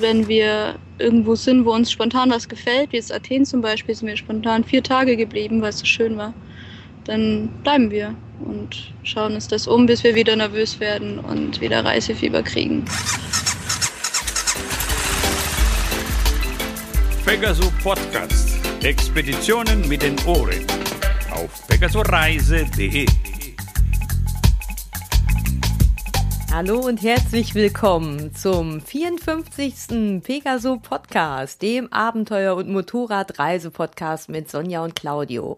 wenn wir irgendwo sind, wo uns spontan was gefällt, wie jetzt Athen zum Beispiel, sind wir spontan vier Tage geblieben, weil es so schön war, dann bleiben wir und schauen uns das um, bis wir wieder nervös werden und wieder Reisefieber kriegen. Pegaso Podcast. Expeditionen mit den Ohren. Auf pegasoreise.de. Hallo und herzlich willkommen zum 54. Pegaso Podcast, dem Abenteuer- und Motorradreise-Podcast mit Sonja und Claudio.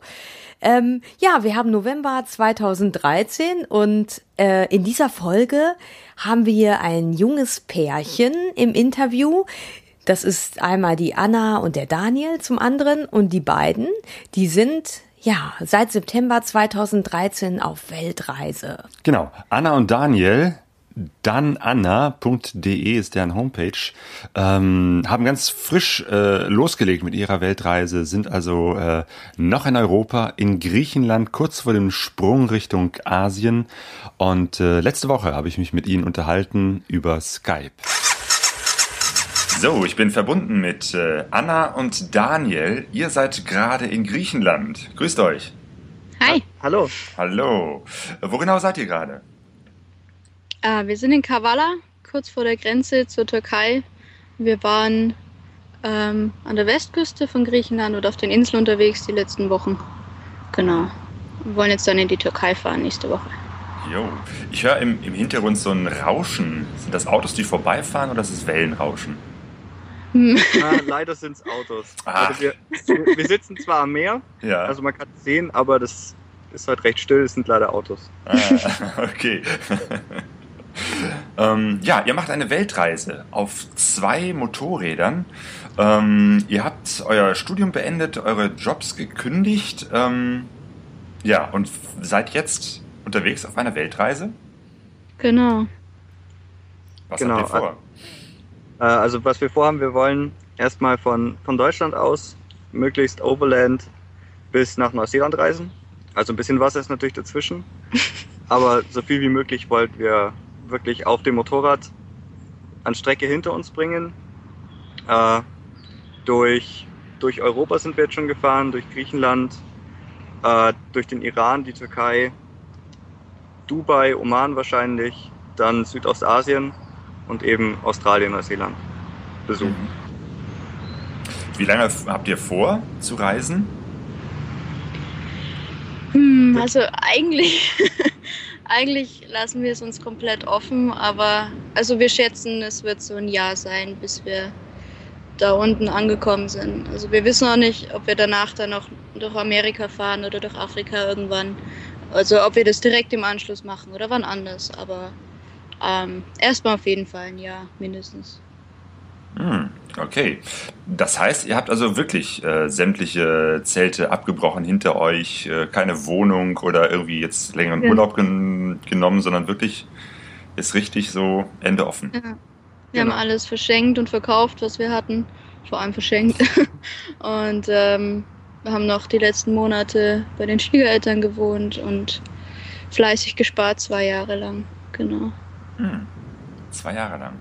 Ähm, ja, wir haben November 2013 und äh, in dieser Folge haben wir ein junges Pärchen im Interview. Das ist einmal die Anna und der Daniel zum anderen und die beiden, die sind ja seit September 2013 auf Weltreise. Genau, Anna und Daniel dananna.de ist deren Homepage, ähm, haben ganz frisch äh, losgelegt mit ihrer Weltreise, sind also äh, noch in Europa, in Griechenland, kurz vor dem Sprung Richtung Asien. Und äh, letzte Woche habe ich mich mit ihnen unterhalten über Skype. So, ich bin verbunden mit äh, Anna und Daniel. Ihr seid gerade in Griechenland. Grüßt euch. Hi. Hallo. Hallo. Wo genau seid ihr gerade? Äh, wir sind in Kavala, kurz vor der Grenze zur Türkei. Wir waren ähm, an der Westküste von Griechenland und auf den Inseln unterwegs die letzten Wochen. Genau. Wir wollen jetzt dann in die Türkei fahren nächste Woche. Jo, ich höre im, im Hintergrund so ein Rauschen. Sind das Autos, die vorbeifahren oder ist es Wellenrauschen? Ah, leider sind es Autos. Ach. Also wir, wir sitzen zwar am Meer, Ja. also man kann es sehen, aber das ist halt recht still, es sind leider Autos. Ah, okay. ähm, ja, ihr macht eine Weltreise auf zwei Motorrädern. Ähm, ihr habt euer Studium beendet, eure Jobs gekündigt. Ähm, ja, und seid jetzt unterwegs auf einer Weltreise. Genau. Was Genau, habt ihr vor? Äh, also was wir vorhaben, wir wollen erstmal von, von Deutschland aus möglichst Overland bis nach Neuseeland reisen. Also ein bisschen Wasser ist natürlich dazwischen, aber so viel wie möglich wollten wir wirklich auf dem Motorrad an Strecke hinter uns bringen. Äh, durch, durch Europa sind wir jetzt schon gefahren, durch Griechenland, äh, durch den Iran, die Türkei, Dubai, Oman wahrscheinlich, dann Südostasien und eben Australien, Neuseeland besuchen. Wie lange habt ihr vor zu reisen? Hm, also eigentlich, eigentlich lassen wir es uns komplett offen, aber also wir schätzen, es wird so ein Jahr sein, bis wir da unten angekommen sind. Also wir wissen auch nicht, ob wir danach dann noch durch Amerika fahren oder durch Afrika irgendwann. Also ob wir das direkt im Anschluss machen oder wann anders. Aber ähm, erstmal auf jeden Fall ein Jahr mindestens. Hm, okay. Das heißt, ihr habt also wirklich äh, sämtliche Zelte abgebrochen hinter euch, äh, keine Wohnung oder irgendwie jetzt längeren Ja. Urlaub gen genommen, sondern wirklich ist richtig so Ende offen. Ja. Wir Genau. haben alles verschenkt und verkauft, was wir hatten. Vor allem verschenkt. und ähm, wir haben noch die letzten Monate bei den Schwiegereltern gewohnt und fleißig gespart, zwei Jahre lang. Genau. Hm. Zwei Jahre lang.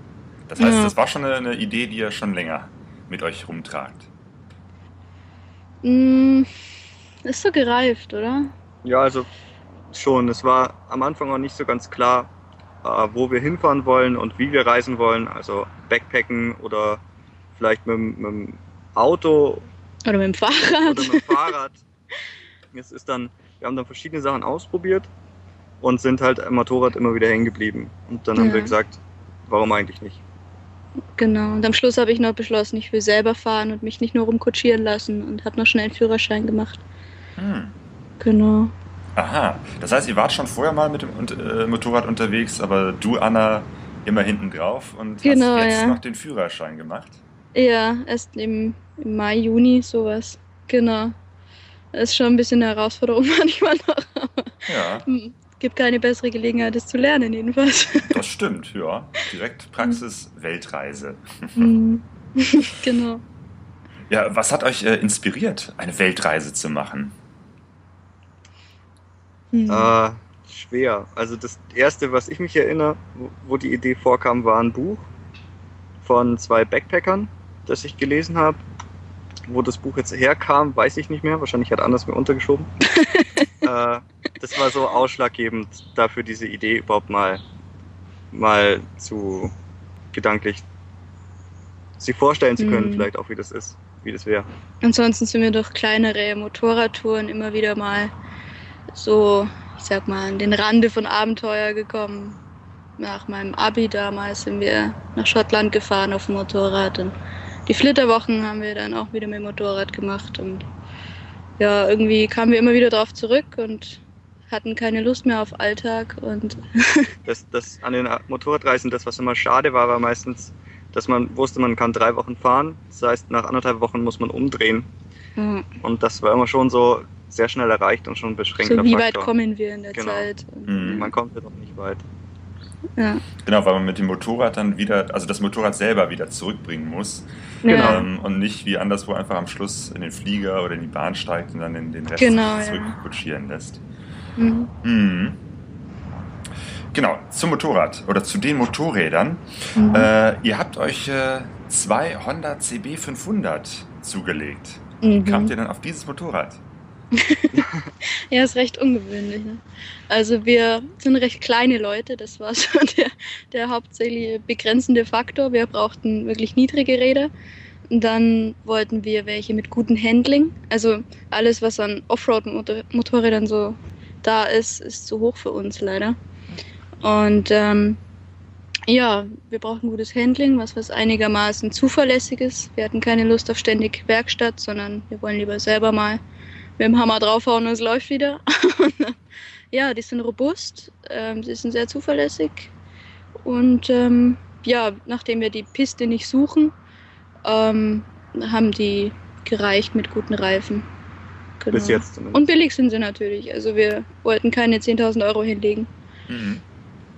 Das heißt, Ja. das war schon eine, eine Idee, die ihr schon länger mit euch rumtragt. Mm, ist so gereift, oder? Ja, also schon. Es war am Anfang auch nicht so ganz klar, äh, wo wir hinfahren wollen und wie wir reisen wollen. Also Backpacken oder vielleicht mit, dem- mit dem Auto Oder mit dem Fahrrad. oder mit dem Fahrrad. Es ist dann, wir haben dann verschiedene Sachen ausprobiert und sind halt am Motorrad immer wieder hängen geblieben. Und dann haben Ja. wir gesagt, warum eigentlich nicht? Genau. Und am Schluss habe ich noch beschlossen, ich will selber fahren und mich nicht nur rumkutschieren lassen und habe noch schnell einen Führerschein gemacht. Hm. Genau. Aha. Das heißt, ihr wart schon vorher mal mit dem äh, Motorrad unterwegs, aber du, Anna, immer hinten drauf und Genau, hast jetzt ja. noch den Führerschein gemacht. Ja, erst im, im Mai, Juni, sowas. Genau. Das ist schon ein bisschen eine Herausforderung manchmal noch. Ja. Gibt keine bessere Gelegenheit, das zu lernen, jedenfalls. Das stimmt, ja. Direkt Praxis Weltreise. Hm. genau. Ja, was hat euch äh, inspiriert, eine Weltreise zu machen? Hm. Äh, schwer. Also das erste, was ich mich erinnere, wo, wo die Idee vorkam, war ein Buch. von zwei Backpackern, das ich gelesen habe. Wo das Buch jetzt herkam, weiß ich nicht mehr. Wahrscheinlich hat anders mir untergeschoben. äh, das war so ausschlaggebend dafür, diese Idee überhaupt mal, mal zu gedanklich sich vorstellen zu können, Mhm. vielleicht auch, wie das ist, wie das wäre. Ansonsten sind wir durch kleinere Motorradtouren immer wieder mal so, ich sag mal, an den Rande von Abenteuer gekommen. Nach meinem Abi damals sind wir nach Schottland gefahren auf dem Motorrad und die Flitterwochen haben wir dann auch wieder mit dem Motorrad gemacht und ja, irgendwie kamen wir immer wieder drauf zurück und hatten keine Lust mehr auf Alltag und Das, das an den Motorradreisen, das, was immer schade war, war meistens, dass man wusste, man kann drei Wochen fahren. Das heißt, nach anderthalb Wochen muss man umdrehen. ja, Und das war immer schon so sehr schnell erreicht und schon ein beschränkter so wie weit Faktor. kommen wir in der Genau. Zeit. Mhm. Man kommt ja doch nicht weit. Ja. Genau, weil man mit dem Motorrad dann wieder, also das Motorrad selber wieder zurückbringen muss. Genau. Ja. Ähm, und nicht wie anderswo einfach am Schluss in den Flieger oder in die Bahn steigt und dann den, den Rest Genau, ja. zurückkutschieren lässt. Mhm. Mhm. Genau, zum Motorrad oder zu den Motorrädern. Mhm. Äh, ihr habt euch äh, zwei Honda CB 500 zugelegt. Mhm. Kamt ihr dann auf dieses Motorrad? Ja, ist recht ungewöhnlich. Ne? Also wir sind recht kleine Leute, das war so der, der hauptsächliche begrenzende Faktor. Wir brauchten wirklich niedrige Räder. Dann wollten wir welche mit gutem Handling. Also alles, was an Offroad-Motorrädern so da ist, ist zu hoch für uns leider. Und ähm, ja, wir brauchen gutes Handling, was was einigermaßen zuverlässig ist. Wir hatten keine Lust auf ständig Werkstatt, sondern wir wollen lieber selber mal mit dem Hammer draufhauen und es läuft wieder. ja, die sind robust, ähm, sie sind sehr zuverlässig. Und ähm, ja, nachdem wir die Piste nicht suchen, ähm, haben die gereicht mit guten Reifen. Genau. Bis jetzt zumindest. Und billig sind sie natürlich. Also wir wollten keine 10.000 Euro hinlegen. Mhm.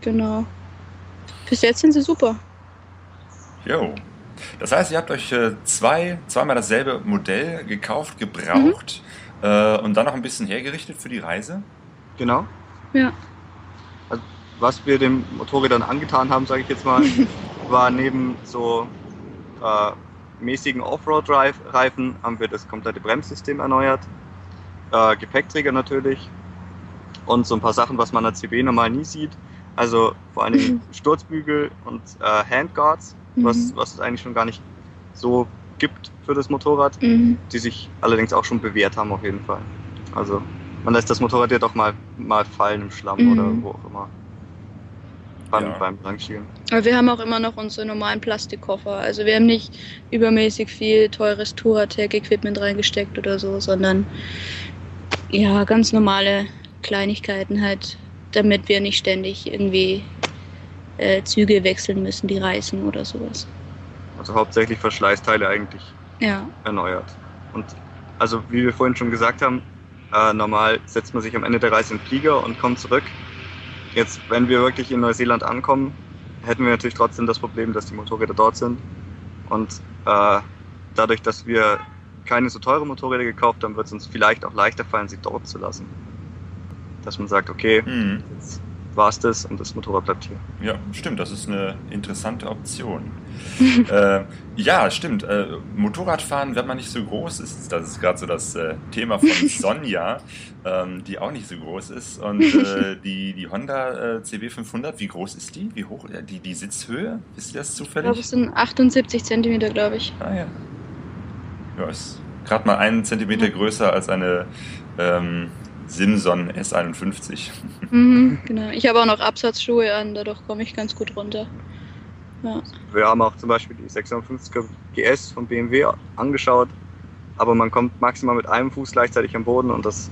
Genau. Bis jetzt sind sie super. Jo. Das heißt, ihr habt euch äh, zwei, zweimal dasselbe Modell gekauft, gebraucht Mhm. Äh, und dann noch ein bisschen hergerichtet für die Reise? Genau. Ja. Also, was wir dem Motorrädern angetan haben, sage ich jetzt mal, war neben so äh, mäßigen Offroad-Reifen haben wir das komplette Bremssystem erneuert, äh, Gepäckträger natürlich und so ein paar Sachen, was man an der CB normal nie sieht. Also vor allen Dingen Sturzbügel und äh, Handguards, was, Mhm. was es eigentlich schon gar nicht so gibt für das Motorrad, Mhm. die sich allerdings auch schon bewährt haben auf jeden Fall. Also man lässt das Motorrad ja doch mal, mal fallen im Schlamm Mhm. oder wo auch immer. Beim, Ja. beim Rangieren. Aber wir haben auch immer noch unsere normalen Plastikkoffer. Also wir haben nicht übermäßig viel teures Touratec-Equipment reingesteckt oder so, sondern ja, ganz normale Kleinigkeiten halt, damit wir nicht ständig irgendwie äh, Züge wechseln müssen, die reißen oder sowas. Also hauptsächlich Verschleißteile eigentlich Ja. erneuert. Und also wie wir vorhin schon gesagt haben, äh, normal setzt man sich am Ende der Reise in den Flieger und kommt zurück. Jetzt, wenn wir wirklich in Neuseeland ankommen, hätten wir natürlich trotzdem das Problem, dass die Motorräder dort sind. Und äh, dadurch, dass wir keine so teure Motorräder gekauft haben, wird es uns vielleicht auch leichter fallen, sie dort zu lassen. Dass man sagt, okay, Mhm. jetzt war's das und das Motorrad bleibt hier. Ja, stimmt, das ist eine interessante Option. äh, ja, stimmt. Äh, Motorradfahren, wenn man nicht so groß ist, das ist gerade so das äh, Thema von Sonja, ähm, die auch nicht so groß ist. Und äh, die, die Honda äh, CB500, wie groß ist die? Wie hoch? äh, Die, die Sitzhöhe? Ist das Ich glaube, zufällig? es sind 78 Zentimeter, glaube ich. Ah ja. Ja, ist gerade mal einen Zentimeter größer als eine ähm, Simson S51. Mhm, genau. Ich habe auch noch Absatzschuhe an, dadurch komme ich ganz gut runter. Ja. Wir haben auch zum Beispiel die 650er GS von BMW angeschaut, aber man kommt maximal mit einem Fuß gleichzeitig am Boden und das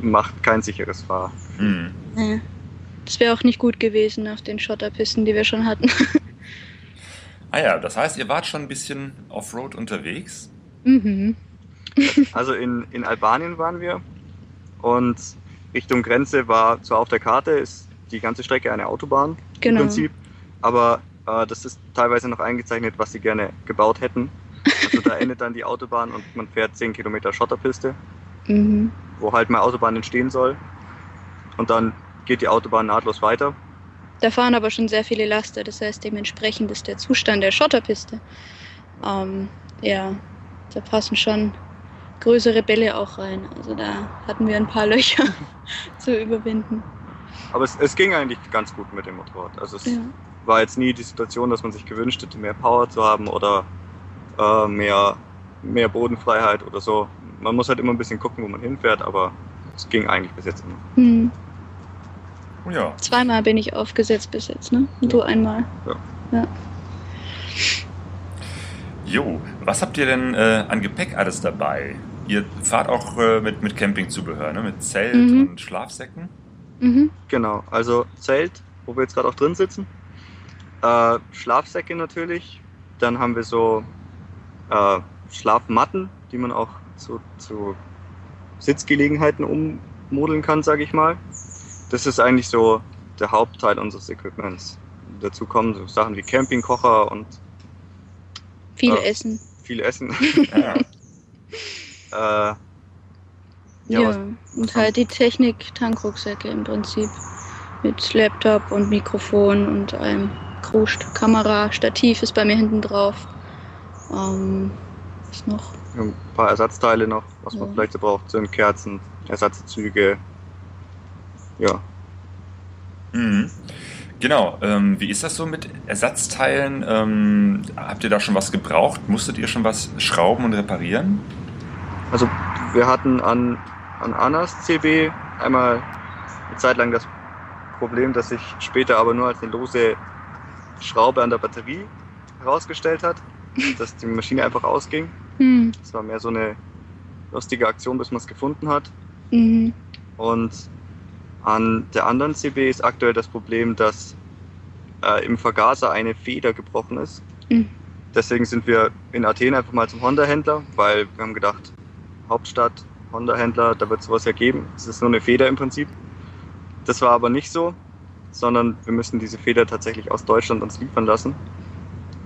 macht kein sicheres Fahren. Mhm. Ja. Das wäre auch nicht gut gewesen auf den Schotterpisten, die wir schon hatten. Ah ja, das heißt, ihr wart schon ein bisschen Offroad unterwegs? mhm. Also in, in Albanien waren wir und Richtung Grenze war zwar auf der Karte, ist die ganze Strecke eine Autobahn Genau. im Prinzip, aber äh, das ist teilweise noch eingezeichnet, was sie gerne gebaut hätten. Also da endet dann die Autobahn und man fährt 10 Kilometer Schotterpiste, Mhm. wo halt mal Autobahn entstehen soll. Und dann geht die Autobahn nahtlos weiter. Da fahren aber schon sehr viele Laster, das heißt dementsprechend ist der Zustand der Schotterpiste. Ähm, ja, da passen schon größere Bälle auch rein. Also da hatten wir ein paar Löcher zu überwinden. Aber es, es ging eigentlich ganz gut mit dem Motorrad. Also es Ja. war jetzt nie die Situation, dass man sich gewünscht hätte, mehr Power zu haben oder äh, mehr, mehr Bodenfreiheit oder so. Man muss halt immer ein bisschen gucken, wo man hinfährt, aber es ging eigentlich bis jetzt immer. Hm. Oh ja. Zweimal bin ich aufgesetzt bis jetzt, ne? Und du einmal. Jo, was habt ihr denn äh, an Gepäck alles dabei? Ihr fahrt auch äh, mit, mit Campingzubehör, ne? Mit Zelt Mhm. und Schlafsäcken? Mhm. Genau, also Zelt, wo wir jetzt gerade auch drin sitzen. Äh, Schlafsäcke natürlich. Dann haben wir so äh, Schlafmatten, die man auch zu, zu Sitzgelegenheiten ummodeln kann, sage ich mal. Das ist eigentlich so der Hauptteil unseres Equipments. Dazu kommen so Sachen wie Campingkocher und Viel Ja. Essen. viel Essen. Ja. äh, Ja, Ja, was- und halt die Technik-Tankrucksäcke im Prinzip. Mit Laptop und Mikrofon und einem Crew Kamera, Stativ ist bei mir hinten drauf. Ähm, was noch? ein paar Ersatzteile noch, was man Ja. vielleicht so braucht, sind Kerzen, Ersatzzüge. Ja, Mhm. Genau, ähm, wie ist das so mit Ersatzteilen? Ähm, habt ihr da schon was gebraucht? Musstet ihr schon was schrauben und reparieren? Also wir hatten an, an Annas CB einmal eine Zeit lang das Problem, dass sich später aber nur als eine lose Schraube an der Batterie herausgestellt hat, dass die Maschine einfach ausging. Hm. Das war mehr so eine lustige Aktion, bis man es gefunden hat. Mhm. Und an der anderen CB ist aktuell das Problem, dass äh, im Vergaser eine Feder gebrochen ist. Mhm. Deswegen sind wir in Athen einfach mal zum Honda-Händler, weil wir haben gedacht, Hauptstadt, Honda-Händler, da wird sowas ja geben. Es ist nur eine Feder im Prinzip. Das war aber nicht so, sondern wir müssen diese Feder tatsächlich aus Deutschland uns liefern lassen.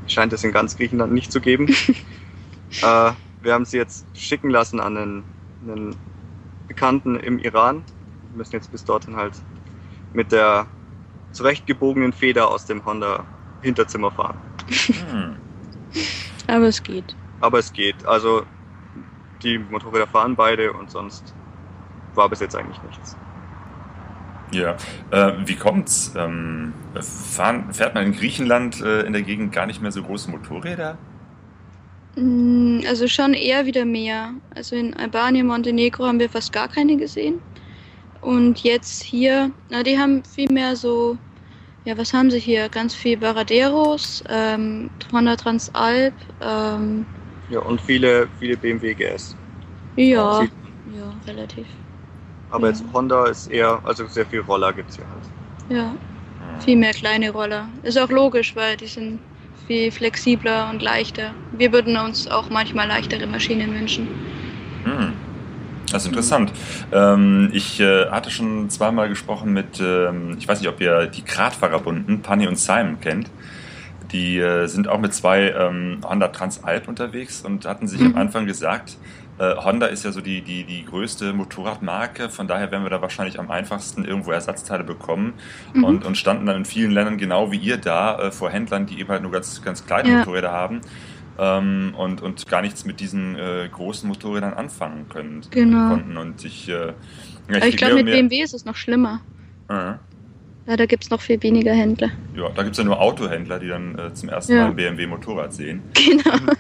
Scheint es in ganz Griechenland nicht zu geben. äh, wir haben sie jetzt schicken lassen an einen, einen Bekannten im Iran. Wir müssen jetzt bis dorthin halt mit der zurechtgebogenen Feder aus dem Honda Hinterzimmer fahren. Hm. Aber es geht. Aber es geht. Also die Motorräder fahren beide und sonst war bis jetzt eigentlich nichts. Ja, äh, wie kommt's? Ähm, fahren, fährt man in Griechenland äh, in der Gegend gar nicht mehr so große Motorräder? Mm, Also schon eher wieder mehr. Also in Albanien, Montenegro haben wir fast gar keine gesehen. Und jetzt hier, na, die haben viel mehr so, ja, was haben sie hier? Ganz viel Varaderos, ähm, Honda Transalp, ähm, Ja, und viele, viele BMW GS. ja, Sieht- ja, relativ. Aber Ja. jetzt Honda ist eher, also sehr viel Roller gibt's hier halt. Ja, viel mehr kleine Roller. Ist auch logisch, weil die sind viel flexibler und leichter. Wir würden uns auch manchmal leichtere Maschinen wünschen. Hm. Das ist interessant. Ähm, ich äh, hatte schon zweimal gesprochen mit, ähm, ich weiß nicht, ob ihr die Gradfahrerbunden, Panny und Simon kennt. Die äh, sind auch mit zwei ähm, Honda Transalp unterwegs und hatten sich am Mhm. Anfang gesagt, äh, Honda ist ja so die, die, die größte Motorradmarke, von daher werden wir da wahrscheinlich am einfachsten irgendwo Ersatzteile bekommen Mhm. und, und standen dann in vielen Ländern genau wie ihr da äh, vor Händlern, die eben halt nur ganz, ganz kleine Ja. Motorräder haben ähm, und, und gar nichts mit diesen äh, großen Motorrädern anfangen können Genau. konnten. Und ich, äh, ja, Aber ich glaube, mit BMW ist es noch schlimmer. Äh, Ja, da gibt es noch viel weniger Händler. ja, da gibt es ja nur Autohändler, die dann äh, zum ersten Ja. Mal ein BMW-Motorrad sehen. Genau.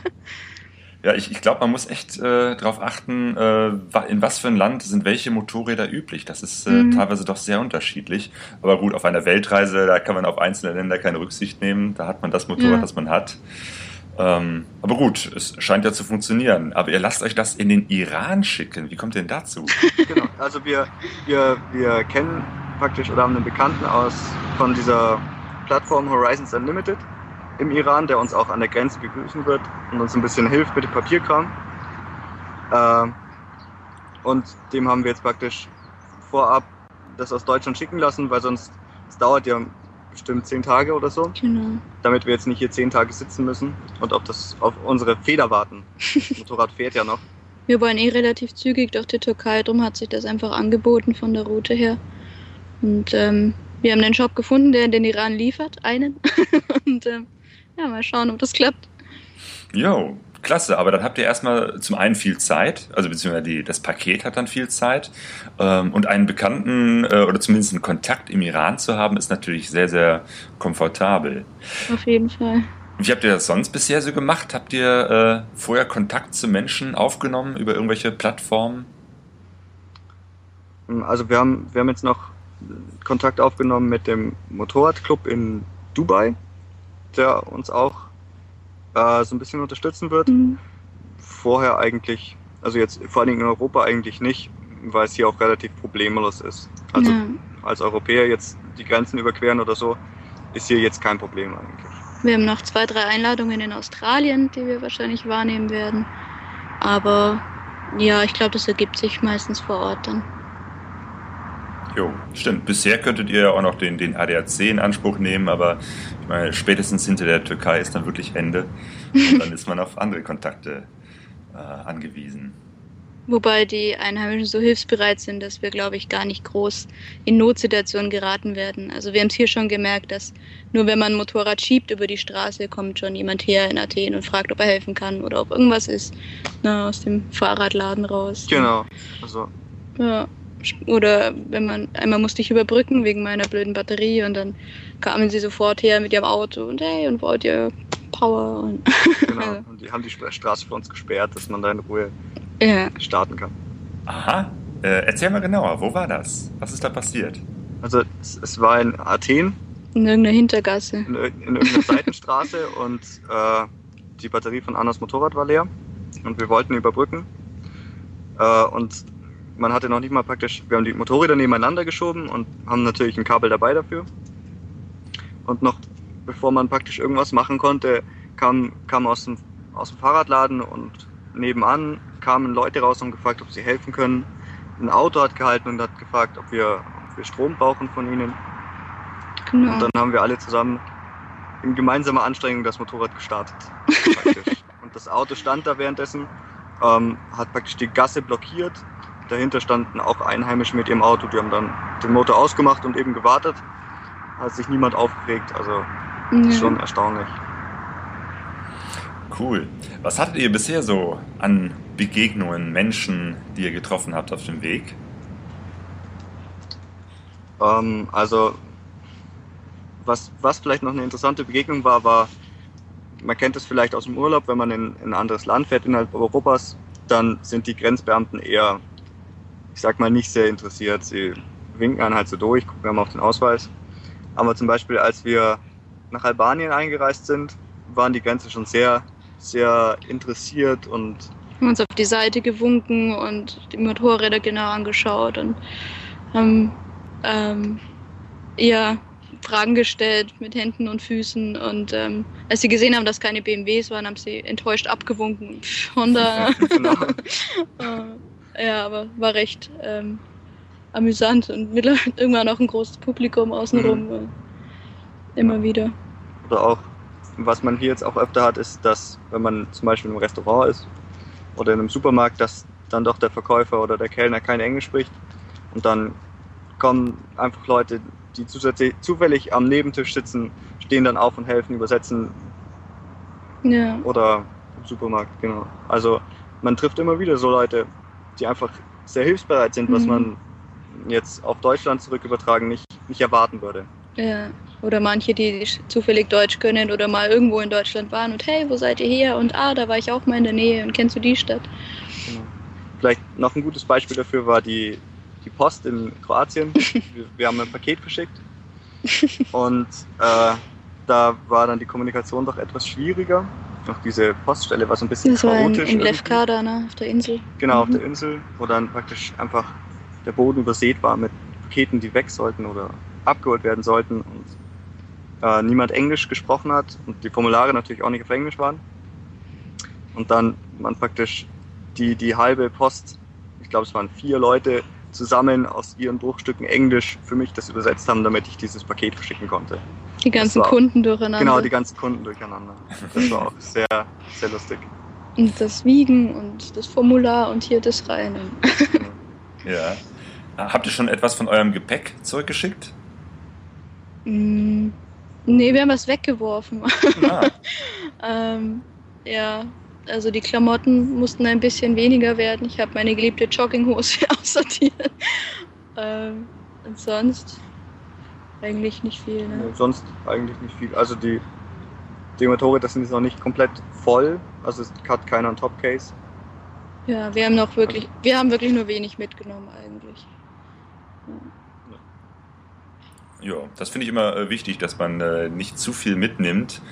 Ja, ich, ich glaube, man muss echt äh, darauf achten, äh, in was für ein Land sind welche Motorräder üblich. Das ist äh, Mhm. teilweise doch sehr unterschiedlich. Aber gut, auf einer Weltreise, da kann man auf einzelne Länder keine Rücksicht nehmen. Da hat man das Motorrad, Ja. das man hat. Ähm, aber gut, es scheint ja zu funktionieren. Aber ihr lasst euch das in den Iran schicken. Wie kommt ihr denn dazu? Genau. Also wir, wir, wir kennen praktisch oder haben einen Bekannten aus von dieser Plattform Horizons Unlimited im Iran, der uns auch an der Grenze begrüßen wird und uns ein bisschen hilft mit dem Papierkram. Ähm, und dem haben wir jetzt praktisch vorab das aus Deutschland schicken lassen, weil sonst es dauert ja bestimmt zehn Tage oder so, genau. damit wir jetzt nicht hier zehn Tage sitzen müssen und auf das auf unsere Feder warten. Das Motorrad fährt ja noch. Wir wollen eh relativ zügig durch die Türkei, darum hat sich das einfach angeboten von der Route her. Und ähm, wir haben einen Shop gefunden, der in den Iran liefert, einen. Und ähm, ja, mal schauen, ob das klappt. Jo, klasse. Aber dann habt ihr erstmal zum einen viel Zeit, also beziehungsweise die, das Paket hat dann viel Zeit. Ähm, und einen Bekannten äh, oder zumindest einen Kontakt im Iran zu haben, ist natürlich sehr, sehr komfortabel. Auf jeden Fall. Wie habt ihr das sonst bisher so gemacht? Habt ihr äh, vorher Kontakt zu Menschen aufgenommen über irgendwelche Plattformen? Also wir haben, wir haben jetzt noch Kontakt aufgenommen mit dem Motorradclub in Dubai, der uns auch äh, so ein bisschen unterstützen wird. Mhm. Vorher eigentlich, also jetzt vor allen Dingen in Europa eigentlich nicht, weil es hier auch relativ problemlos ist. Also ja. als Europäer jetzt die Grenzen überqueren oder so, ist hier jetzt kein Problem eigentlich. Wir haben noch zwei, drei Einladungen in Australien, die wir wahrscheinlich wahrnehmen werden. Aber ja, ich glaube, das ergibt sich meistens vor Ort dann. Jo, stimmt. Bisher könntet ihr ja auch noch den, den ADAC in Anspruch nehmen, aber ich meine, spätestens hinter der Türkei ist dann wirklich Ende. Und dann ist man auf andere Kontakte äh, angewiesen. Wobei die Einheimischen so hilfsbereit sind, dass wir, glaube ich, gar nicht groß in Notsituationen geraten werden. Also wir haben es hier schon gemerkt, dass nur wenn man ein Motorrad schiebt über die Straße, kommt schon jemand her in Athen und fragt, ob er helfen kann oder ob irgendwas ist na, aus dem Fahrradladen raus. Genau. Also. Ja. Oder wenn man, einmal musste ich überbrücken wegen meiner blöden Batterie und dann kamen sie sofort her mit ihrem Auto und hey, und wollt ihr Power? Und genau, und die haben die Straße für uns gesperrt, dass man da in Ruhe ja. starten kann. Aha, äh, erzähl mal genauer, wo war das? Was ist da passiert? Also es, es war in Athen. In irgendeiner Hintergasse. In, in irgendeiner Seitenstraße und äh, die Batterie von Annas Motorrad war leer und wir wollten überbrücken. Äh, und man hatte noch nicht mal praktisch, wir haben die Motorräder nebeneinander geschoben und haben natürlich ein Kabel dabei dafür. Und noch bevor man praktisch irgendwas machen konnte, kam, kam aus, dem, aus dem Fahrradladen und nebenan kamen Leute raus und gefragt, ob sie helfen können. Ein Auto hat gehalten und hat gefragt, ob wir, ob wir Strom brauchen von ihnen. Genau. Und dann haben wir alle zusammen in gemeinsamer Anstrengung das Motorrad gestartet. und das Auto stand da währenddessen, ähm, hat praktisch die Gasse blockiert Dahinter standen auch Einheimische mit ihrem Auto, die haben dann den Motor ausgemacht und eben gewartet. Hat sich niemand aufgeregt, also mhm. schon erstaunlich. Cool. Was hattet ihr bisher so an Begegnungen, Menschen, die ihr getroffen habt auf dem Weg? Ähm, also, was, was vielleicht noch eine interessante Begegnung war, war, man kennt es vielleicht aus dem Urlaub, wenn man in, in ein anderes Land fährt innerhalb Europas, dann sind die Grenzbeamten eher ich sag mal, nicht sehr interessiert. Sie winken einen halt so durch, gucken wir mal auf den Ausweis. Aber zum Beispiel, als wir nach Albanien eingereist sind, waren die Grenze schon sehr, sehr interessiert und haben uns auf die Seite gewunken und die Motorräder genau angeschaut und haben ähm, ja, Fragen gestellt mit Händen und Füßen und ähm, als sie gesehen haben, dass keine BMWs waren, haben sie enttäuscht abgewunken. Honda. genau. Ja, aber war recht ähm, amüsant und irgendwann auch ein großes Publikum außenrum. Mhm. Äh, immer wieder. Oder auch, was man hier jetzt auch öfter hat, ist, dass wenn man zum Beispiel im Restaurant ist oder in einem Supermarkt, dass dann doch der Verkäufer oder der Kellner kein Englisch spricht und dann kommen einfach Leute, die zusätzlich zufällig am Nebentisch sitzen, stehen dann auf und helfen, übersetzen. Ja. Oder im Supermarkt, genau. Also man trifft immer wieder so Leute, die einfach sehr hilfsbereit sind, was mhm. man jetzt auf Deutschland zurück übertragen nicht, nicht erwarten würde. Ja, oder manche, die zufällig Deutsch können oder mal irgendwo in Deutschland waren und hey, wo seid ihr her? Und ah, da war ich auch mal in der Nähe und kennst du die Stadt? Genau. Vielleicht noch ein gutes Beispiel dafür war die, die Post in Kroatien. wir, wir haben ein Paket verschickt und äh, da war dann die Kommunikation doch etwas schwieriger noch diese Poststelle war so ein bisschen das chaotisch. War in, in Lefkada, ne, auf der Insel. Genau, mhm. auf der Insel, wo dann praktisch einfach der Boden übersät war mit Paketen, die weg sollten oder abgeholt werden sollten und äh, niemand Englisch gesprochen hat und die Formulare natürlich auch nicht auf Englisch waren. Und dann man praktisch die, die halbe Post, ich glaube es waren vier Leute, zusammen aus ihren Bruchstücken Englisch für mich das übersetzt haben, damit ich dieses Paket verschicken konnte. Die ganzen Kunden durcheinander. Genau, die ganzen Kunden durcheinander. Das war auch sehr, sehr lustig. Und das Wiegen und das Formular und hier das rein. ja. Habt ihr schon etwas von eurem Gepäck zurückgeschickt? Mm, nee, wir haben was weggeworfen. Ah, ähm, ja, also die Klamotten mussten ein bisschen weniger werden. Ich habe meine geliebte Jogginghose aussortiert. Ähm, und sonst eigentlich nicht viel. Nee, Ne? sonst eigentlich nicht viel. Also die, die Motorräder sind jetzt noch nicht komplett voll. Also es hat keiner einen Topcase. Ja, wir haben noch wirklich, wir haben wirklich nur wenig mitgenommen eigentlich. ja, das finde ich immer äh, wichtig, dass man äh, nicht zu viel mitnimmt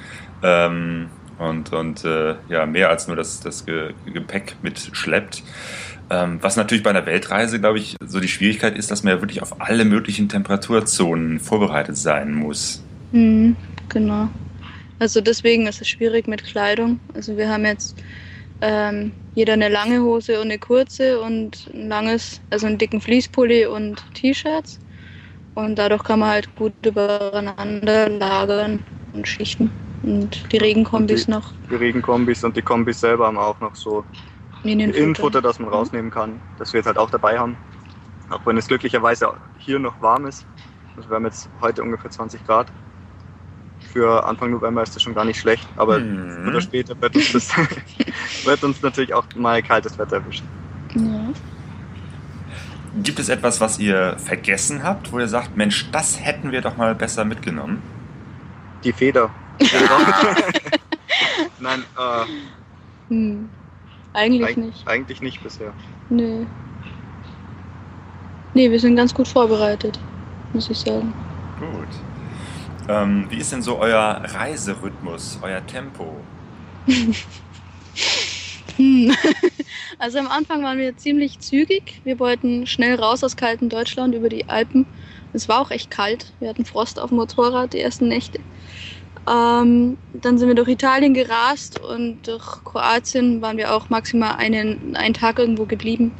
ähm, und, und äh, ja, mehr als nur das, das Ge Gepäck mitschleppt. Ähm, was natürlich bei einer Weltreise, glaube ich, so die Schwierigkeit ist, dass man ja wirklich auf alle möglichen Temperaturzonen vorbereitet sein muss. Mhm, genau. Also deswegen ist es schwierig mit Kleidung. Also wir haben jetzt ähm, jeder eine lange Hose und eine kurze und ein langes, also einen dicken Fließpulli und T-Shirts. Und dadurch kann man halt gut übereinander lagern und schichten. Und die Regenkombis Und noch Die Regenkombis und die Kombis selber haben auch noch so Innenfutter. Innenfutter, das man rausnehmen kann, das wir jetzt halt auch dabei haben. Auch wenn es glücklicherweise hier noch warm ist. Also wir haben jetzt heute ungefähr 20 Grad. Für Anfang November ist das schon gar nicht schlecht, aber Mhm. früher oder später wird uns, das, wird uns natürlich auch mal kaltes Wetter erwischen. Ja. Gibt es etwas, was ihr vergessen habt, wo ihr sagt, Mensch, das hätten wir doch mal besser mitgenommen? Die Feder. Nein, äh, Hm. Eigentlich eig nicht. eigentlich nicht bisher. Nee. Nee, wir sind ganz gut vorbereitet, muss ich sagen. Gut. Ähm, wie ist denn so euer Reiserhythmus, euer Tempo? Hm. Also am Anfang waren wir ziemlich zügig. Wir wollten schnell raus aus kalten Deutschland über die Alpen. Es war auch echt kalt. Wir hatten Frost auf dem Motorrad die ersten Nächte. Ähm, dann sind wir durch Italien gerast und durch Kroatien waren wir auch maximal einen, einen Tag irgendwo geblieben.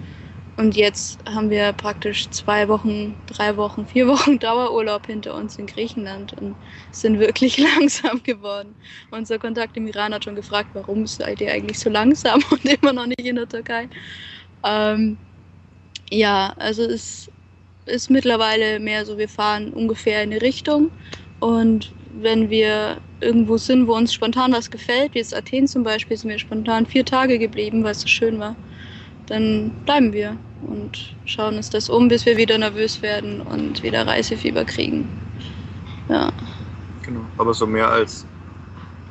Und jetzt haben wir praktisch zwei Wochen, drei Wochen, vier Wochen Dauerurlaub hinter uns in Griechenland und sind wirklich langsam geworden. Unser Kontakt im Iran hat schon gefragt, warum seid ihr eigentlich so langsam und immer noch nicht in der Türkei. Ähm, ja, also es ist mittlerweile mehr so, wir fahren ungefähr in eine Richtung und wenn wir irgendwo sind, wo uns spontan was gefällt, wie jetzt Athen zum Beispiel, sind wir spontan vier Tage geblieben, weil es so schön war, dann bleiben wir und schauen uns das um, bis wir wieder nervös werden und wieder Reisefieber kriegen. Ja. Genau. Aber so mehr als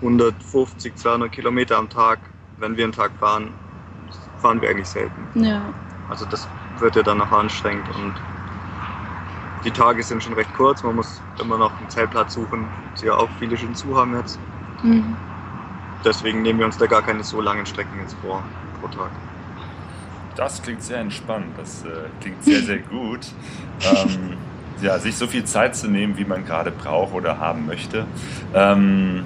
150, 200 Kilometer am Tag, wenn wir einen Tag fahren, fahren wir eigentlich selten. Ja. Also das wird ja dann noch anstrengend und die Tage sind schon recht kurz. Man muss immer noch einen Zeltplatz suchen, die ja auch viele schon zu haben jetzt. Mhm. Deswegen nehmen wir uns da gar keine so langen Strecken jetzt vor pro Tag. Das klingt sehr entspannt, das äh, klingt sehr, sehr gut. Ähm, ja, sich so viel Zeit zu nehmen, wie man gerade braucht oder haben möchte. Ähm,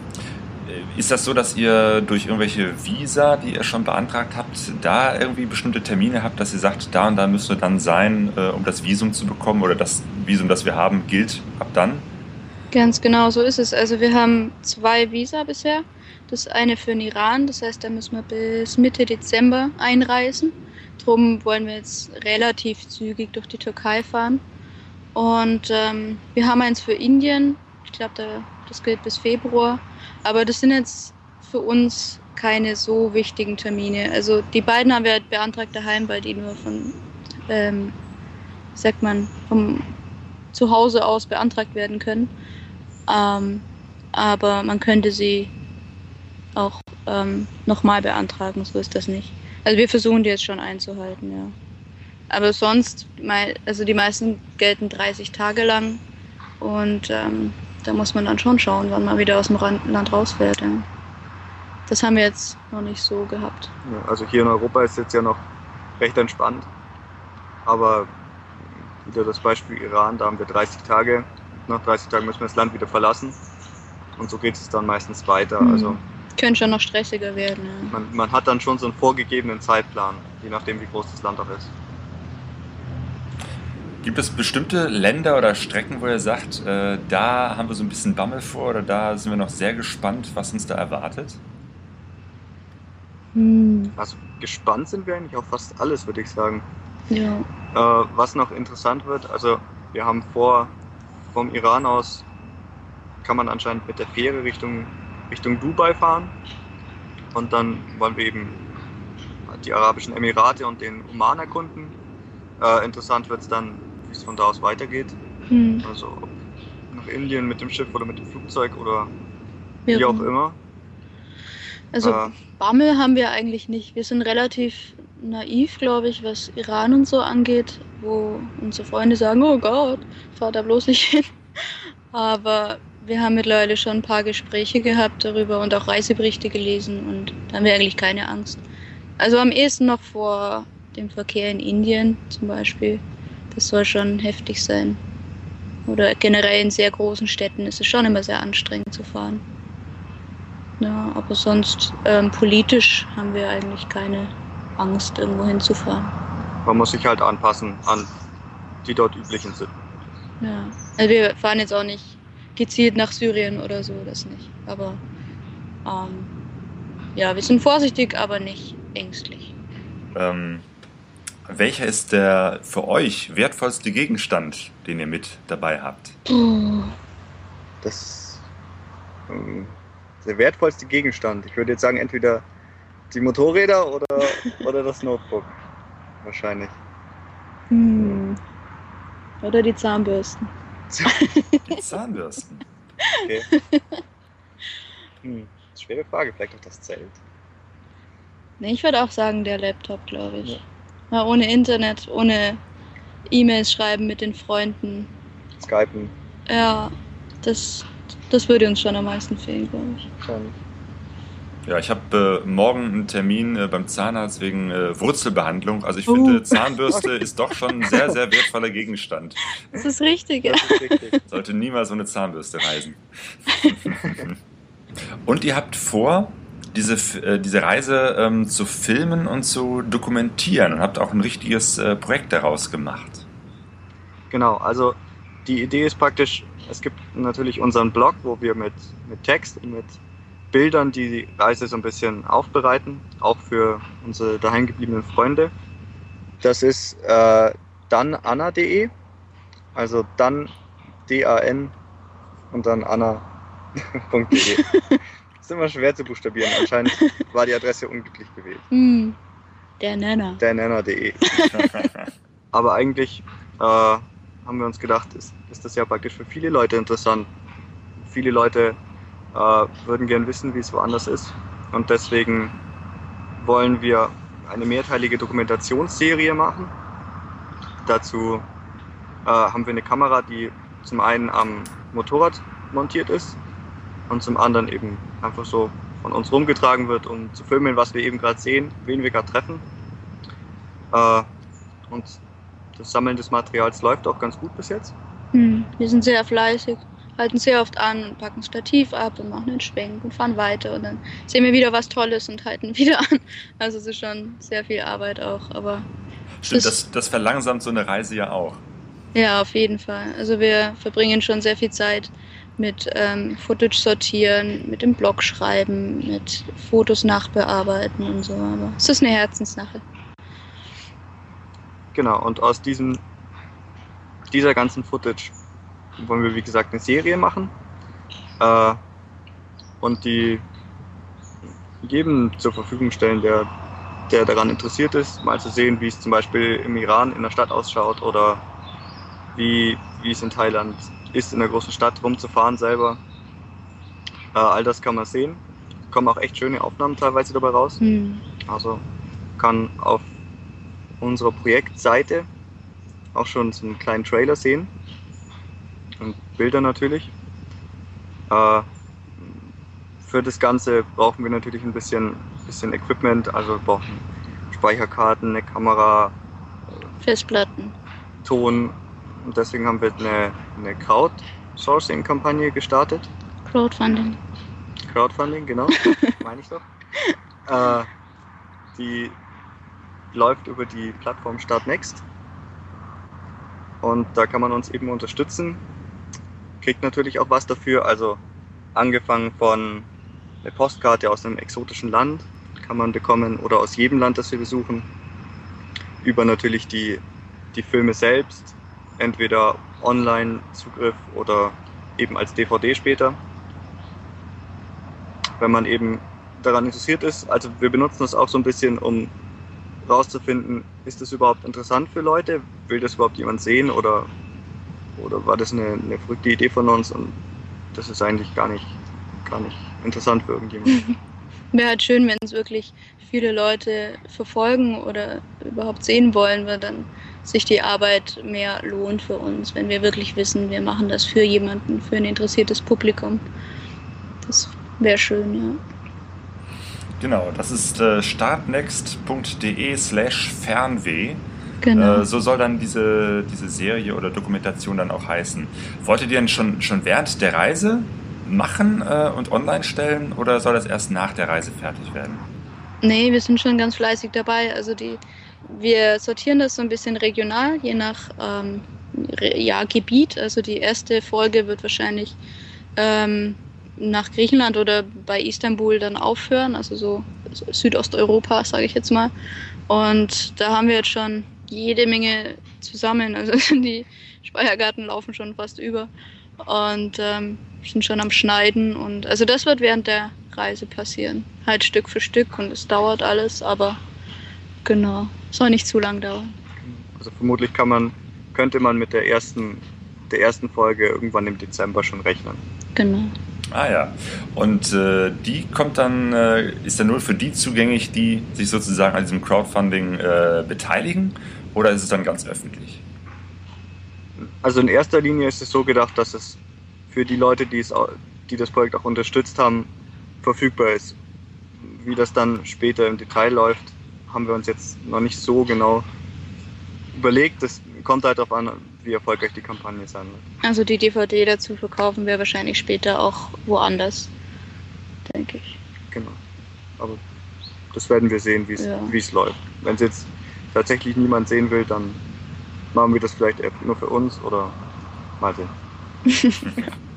ist das so, dass ihr durch irgendwelche Visa, die ihr schon beantragt habt, da irgendwie bestimmte Termine habt, dass ihr sagt, da und da müsst ihr dann sein, äh, um das Visum zu bekommen oder das Visum, das wir haben, gilt ab dann? Ganz genau so ist es. Also wir haben zwei Visa bisher. Das eine für den Iran, das heißt, da müssen wir bis Mitte Dezember einreisen. Drum wollen wir jetzt relativ zügig durch die Türkei fahren. Und ähm, wir haben eins für Indien. Ich glaube, da, das gilt bis Februar. Aber das sind jetzt für uns keine so wichtigen Termine. Also die beiden haben wir halt beantragt daheim, weil die nur von, ähm, sagt man, vom Zuhause aus beantragt werden können. Ähm, aber man könnte sie auch ähm, nochmal beantragen, so ist das nicht. Also wir versuchen die jetzt schon einzuhalten, ja. Aber sonst, also die meisten gelten 30 Tage lang und ähm, da muss man dann schon schauen, wann man wieder aus dem Land rausfährt. Ja. Das haben wir jetzt noch nicht so gehabt. Ja, also hier in Europa ist jetzt ja noch recht entspannt. Aber wieder das Beispiel Iran, da haben wir 30 Tage. Nach 30 Tagen müssen wir das Land wieder verlassen. Und so geht es dann meistens weiter. Mhm. Also Könnte schon noch stressiger werden. Ja. man, man hat dann schon so einen vorgegebenen Zeitplan, je nachdem wie groß das Land auch ist. Gibt es bestimmte Länder oder Strecken, wo ihr sagt, äh, da haben wir so ein bisschen Bammel vor oder da sind wir noch sehr gespannt, was uns da erwartet? Hm, Also gespannt sind wir eigentlich auf fast alles, würde ich sagen. ja. Äh, was noch interessant wird, also wir haben vor, vom Iran aus kann man anscheinend mit der Fähre Richtung, Richtung Dubai fahren. Und dann wollen wir eben die Arabischen Emirate und den Oman erkunden. Äh, interessant wird es dann, wie es von da aus weitergeht. Hm. Also ob nach Indien mit dem Schiff oder mit dem Flugzeug oder wie auch immer. Also Äh. Bammel haben wir eigentlich nicht. Wir sind relativ naiv, glaube ich, was Iran und so angeht, wo unsere Freunde sagen, oh Gott, fahr da bloß nicht hin. Aber wir haben mittlerweile schon ein paar Gespräche gehabt darüber und auch Reiseberichte gelesen und da haben wir eigentlich keine Angst. Also am ehesten noch vor dem Verkehr in Indien zum Beispiel. Das soll schon heftig sein. Oder generell in sehr großen Städten ist es schon immer sehr anstrengend zu fahren. Ja, aber sonst ähm, politisch haben wir eigentlich keine Angst, irgendwo hinzufahren. Man muss sich halt anpassen an die dort üblichen Sitten. Ja. Also wir fahren jetzt auch nicht gezielt nach Syrien oder so, das nicht. Aber ähm, ja, wir sind vorsichtig, aber nicht ängstlich. Ähm, welcher ist der für euch wertvollste Gegenstand, den ihr mit dabei habt? Das ähm, der wertvollste Gegenstand. Ich würde jetzt sagen, entweder die Motorräder oder, oder das Notebook. Wahrscheinlich. Hm. Oder die Zahnbürsten. Die Zahnbürsten. Okay. Hm, schwere Frage, vielleicht auch das Zelt. Nee, ich würde auch sagen, der Laptop, glaube ich. Ja, ohne Internet, ohne E-Mails schreiben mit den Freunden. Skypen. Ja, das, das würde uns schon am meisten fehlen, glaube ich. Wahrscheinlich. Ja, ich habe äh, morgen einen Termin äh, beim Zahnarzt wegen äh, Wurzelbehandlung. Also ich Oh. finde, Zahnbürste ist doch schon ein sehr, sehr wertvoller Gegenstand. Das ist richtig, ja. Das ist richtig. Sollte niemals ohne Zahnbürste reisen. und ihr habt vor, diese, äh, diese Reise ähm, zu filmen und zu dokumentieren und habt auch ein richtiges äh, Projekt daraus gemacht. Genau, also die Idee ist praktisch, es gibt natürlich unseren Blog, wo wir mit, mit Text und mit Bildern die Reise so ein bisschen aufbereiten, auch für unsere daheimgebliebenen Freunde. Das ist äh, dannanna.de, also dann D-A-N und dann anna.de. ist immer schwer zu buchstabieren, anscheinend war die Adresse unglücklich gewählt. Hm. Der Nenner. dannanna.de. Aber eigentlich äh, haben wir uns gedacht, ist, ist das ja praktisch für viele Leute interessant. Viele Leute äh, würden gern wissen, wie es woanders ist. Und deswegen wollen wir eine mehrteilige Dokumentationsserie machen. Dazu äh, haben wir eine Kamera, die zum einen am Motorrad montiert ist und zum anderen eben einfach so von uns rumgetragen wird, um zu filmen, was wir eben gerade sehen, wen wir gerade treffen. Äh, und das Sammeln des Materials läuft auch ganz gut bis jetzt. Hm. Wir sind sehr fleißig, halten sehr oft an und packen Stativ ab und machen einen Schwenk und fahren weiter und dann sehen wir wieder was Tolles und halten wieder an. Also es ist schon sehr viel Arbeit auch, aber Stimmt, Das- das, das verlangsamt so eine Reise ja auch. ja, auf jeden Fall. Also wir verbringen schon sehr viel Zeit mit ähm, Footage sortieren, mit dem Blog schreiben, mit Fotos nachbearbeiten und so. Aber es ist eine Herzenssache. Genau, und aus diesem, dieser ganzen Footage wollen wir, wie gesagt, eine Serie machen. Äh, und die jedem zur Verfügung stellen, der, der daran interessiert ist, mal zu sehen, wie es zum Beispiel im Iran in der Stadt ausschaut oder wie, wie es in Thailand ist, in der großen Stadt rumzufahren selber. Äh, all das kann man sehen. Kommen auch echt schöne Aufnahmen teilweise dabei raus. Hm. Also kann auf unserer Projektseite auch schon so einen kleinen Trailer sehen. Und Bilder natürlich. Äh, für das Ganze brauchen wir natürlich ein bisschen, bisschen Equipment, also wir brauchen Speicherkarten, eine Kamera, Festplatten. Ton. Und deswegen haben wir eine, eine Crowdsourcing-Kampagne gestartet. Crowdfunding. Crowdfunding, genau, meine ich doch. Äh, die läuft über die Plattform Startnext. Und da kann man uns eben unterstützen. Kriegt natürlich auch was dafür. Also angefangen von eine Postkarte aus einem exotischen Land kann man bekommen oder aus jedem Land, das wir besuchen. Über natürlich die, die Filme selbst. Entweder Online-Zugriff oder eben als DVD später. Wenn man eben daran interessiert ist. Also wir benutzen das auch so ein bisschen, um rauszufinden, ist das überhaupt interessant für Leute? Will das überhaupt jemand sehen oder, oder war das eine, eine verrückte Idee von uns und das ist eigentlich gar nicht, gar nicht interessant für irgendjemanden. Wäre halt schön, wenn es wirklich viele Leute verfolgen oder überhaupt sehen wollen, weil dann sich die Arbeit mehr lohnt für uns, wenn wir wirklich wissen, wir machen das für jemanden, für ein interessiertes Publikum. Das wäre schön, ja. Genau, das ist äh, startnext.de slash Fernweh. Genau. Äh, so soll dann diese, diese Serie oder Dokumentation dann auch heißen. Wolltet ihr denn schon, schon während der Reise machen äh, und online stellen oder soll das erst nach der Reise fertig werden? Nee, wir sind schon ganz fleißig dabei. Also die, wir sortieren das so ein bisschen regional, je nach ähm, ja, Gebiet. Also die erste Folge wird wahrscheinlich ähm, nach Griechenland oder bei Istanbul dann aufhören, also so Südosteuropa, sage ich jetzt mal. Und da haben wir jetzt schon jede Menge zusammen. Also die Speichergarten laufen schon fast über und ähm, sind schon am Schneiden. Und also das wird während der Reise passieren. Halt Stück für Stück und es dauert alles, aber genau, soll nicht zu lang dauern. Also vermutlich kann man, könnte man mit der ersten, der ersten Folge irgendwann im Dezember schon rechnen. Genau. Ah ja. Und äh, die kommt dann, äh, ist dann nur für die zugänglich, die sich sozusagen an diesem Crowdfunding äh, beteiligen? Oder ist es dann ganz öffentlich? Also in erster Linie ist es so gedacht, dass es für die Leute, die, es, die das Projekt auch unterstützt haben, verfügbar ist. Wie das dann später im Detail läuft, haben wir uns jetzt noch nicht so genau überlegt. Das kommt halt darauf an, wie erfolgreich die Kampagne sein wird. Also die DVD dazu verkaufen wir wahrscheinlich später auch woanders, denke ich. Genau. Aber das werden wir sehen, wie ja. es läuft. Wenn es jetzt tatsächlich niemand sehen will, dann machen wir das vielleicht nur für uns oder mal sehen.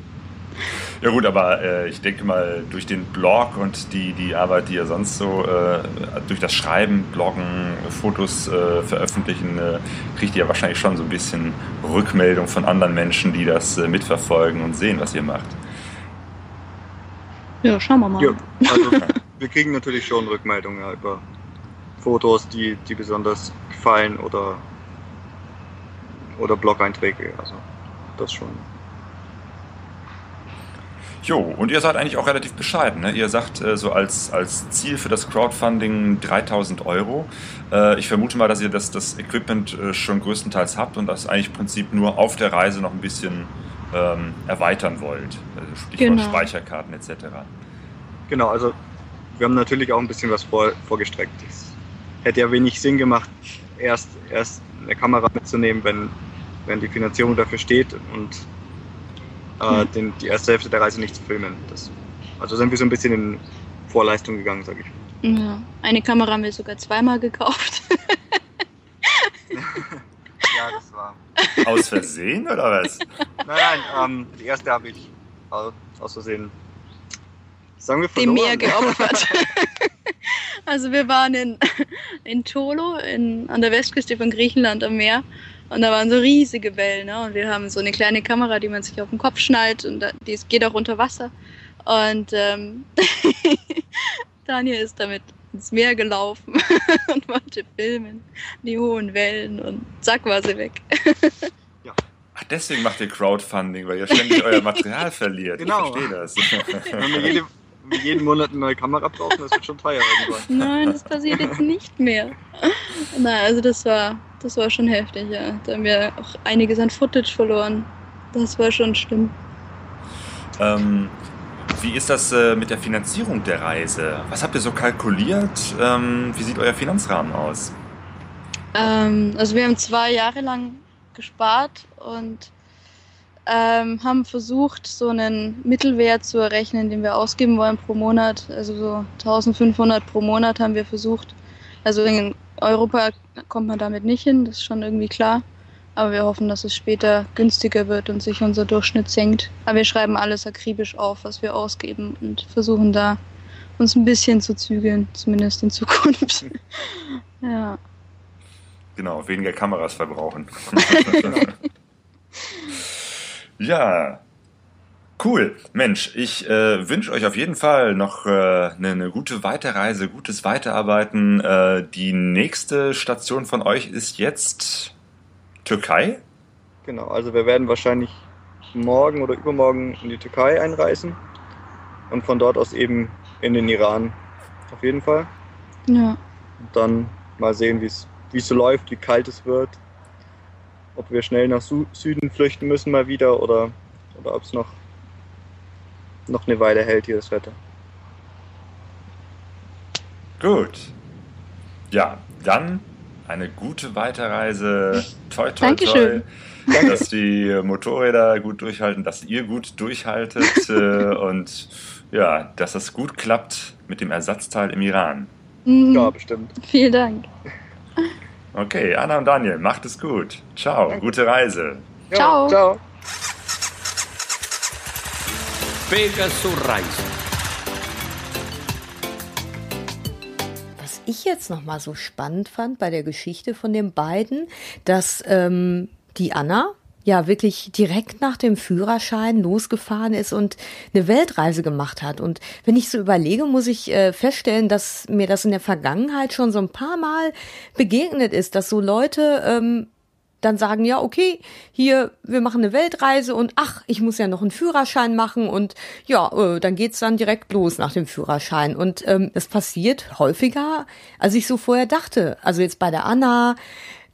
Ja gut, aber äh, ich denke mal, durch den Blog und die, die Arbeit, die ihr sonst so äh, durch das Schreiben, Bloggen, Fotos äh, veröffentlichen, äh, kriegt ihr ja wahrscheinlich schon so ein bisschen Rückmeldung von anderen Menschen, die das äh, mitverfolgen und sehen, was ihr macht. Ja, schauen wir mal. Ja, also wir kriegen natürlich schon Rückmeldungen ja, über Fotos, die, die besonders gefallen oder, oder Blog-Einträge. Also das schon. Jo, und ihr seid eigentlich auch relativ bescheiden. Ne? Ihr sagt äh, so als, als Ziel für das Crowdfunding 3000 Euro. Äh, ich vermute mal, dass ihr das, das Equipment äh, schon größtenteils habt und das eigentlich im Prinzip nur auf der Reise noch ein bisschen ähm, erweitern wollt. Also Stichwort genau. Speicherkarten etc. Genau, also wir haben natürlich auch ein bisschen was vor, vorgestreckt. Es hätte ja wenig Sinn gemacht, erst, erst eine Kamera mitzunehmen, wenn, wenn die Finanzierung dafür steht und äh, den, die erste Hälfte der Reise nicht zu filmen. Das, also sind wir so ein bisschen in Vorleistung gegangen, sage ich. Ja, eine Kamera haben wir sogar zweimal gekauft. ja, das war. Aus Versehen oder was? Nein, nein, ähm, die erste habe ich aus Versehen. Sagen wir verloren. Dem Meer geopfert. also wir waren in, in Tolo in, an der Westküste von Griechenland am Meer und da waren so riesige Wellen. Ne? Und wir haben so eine kleine Kamera, die man sich auf den Kopf schnallt und die geht auch unter Wasser. Und ähm, Daniel ist damit ins Meer gelaufen und wollte filmen. Die hohen Wellen und zack war sie weg. ja. Ach, deswegen macht ihr Crowdfunding, weil ihr ständig euer Material verliert. Genau. Ich verstehe das. Wenn wir jede, jeden Monat eine neue Kamera brauchen, das wird schon teuer irgendwann. Nein, das passiert jetzt nicht mehr. Nein, also das war, das war schon heftig, ja. Da haben wir auch einiges an Footage verloren. Das war schon schlimm. Ähm, wie ist das äh, mit der Finanzierung der Reise? Was habt ihr so kalkuliert? Ähm, wie sieht euer Finanzrahmen aus? Ähm, also wir haben zwei Jahre lang gespart und ähm, haben versucht, so einen Mittelwert zu errechnen, den wir ausgeben wollen pro Monat. Also so 1500 pro Monat haben wir versucht. Also in Europa kommt man damit nicht hin, das ist schon irgendwie klar. Aber wir hoffen, dass es später günstiger wird und sich unser Durchschnitt senkt. Aber wir schreiben alles akribisch auf, was wir ausgeben und versuchen da uns ein bisschen zu zügeln, zumindest in Zukunft. ja. Genau, weniger Kameras verbrauchen. ja. Cool. Mensch, ich äh, wünsche euch auf jeden Fall noch eine äh, ne, ne gute Weiterreise, gutes Weiterarbeiten. Äh, die nächste Station von euch ist jetzt Türkei? Genau, also wir werden wahrscheinlich morgen oder übermorgen in die Türkei einreisen und von dort aus eben in den Iran. Auf jeden Fall. Ja. Und dann mal sehen, wie es so läuft, wie kalt es wird. Ob wir schnell nach Süden flüchten müssen mal wieder oder, oder ob es noch, noch eine Weile hält hier das Wetter. Gut. Ja, dann eine gute Weiterreise. Toi, toi, Dankeschön. toi. Dass die Motorräder gut durchhalten, dass ihr gut durchhaltet äh, und ja, dass es gut klappt mit dem Ersatzteil im Iran. Mhm. Ja, bestimmt. Vielen Dank. Okay, Anna und Daniel, macht es gut. Ciao, gute Reise. Ja, Ciao. Ciao. Pegasus Reisen. Was ich jetzt noch mal so spannend fand bei der Geschichte von den beiden, dass ähm, die Anna ja wirklich direkt nach dem Führerschein losgefahren ist und eine Weltreise gemacht hat. Und wenn ich so überlege, muss ich äh, feststellen, dass mir das in der Vergangenheit schon so ein paar Mal begegnet ist, dass so Leute ähm, dann sagen, ja, okay, hier, wir machen eine Weltreise und ach, ich muss ja noch einen Führerschein machen und ja, äh, dann geht's dann direkt los nach dem Führerschein. Und ähm, das passiert häufiger, als ich so vorher dachte. Also jetzt bei der Anna,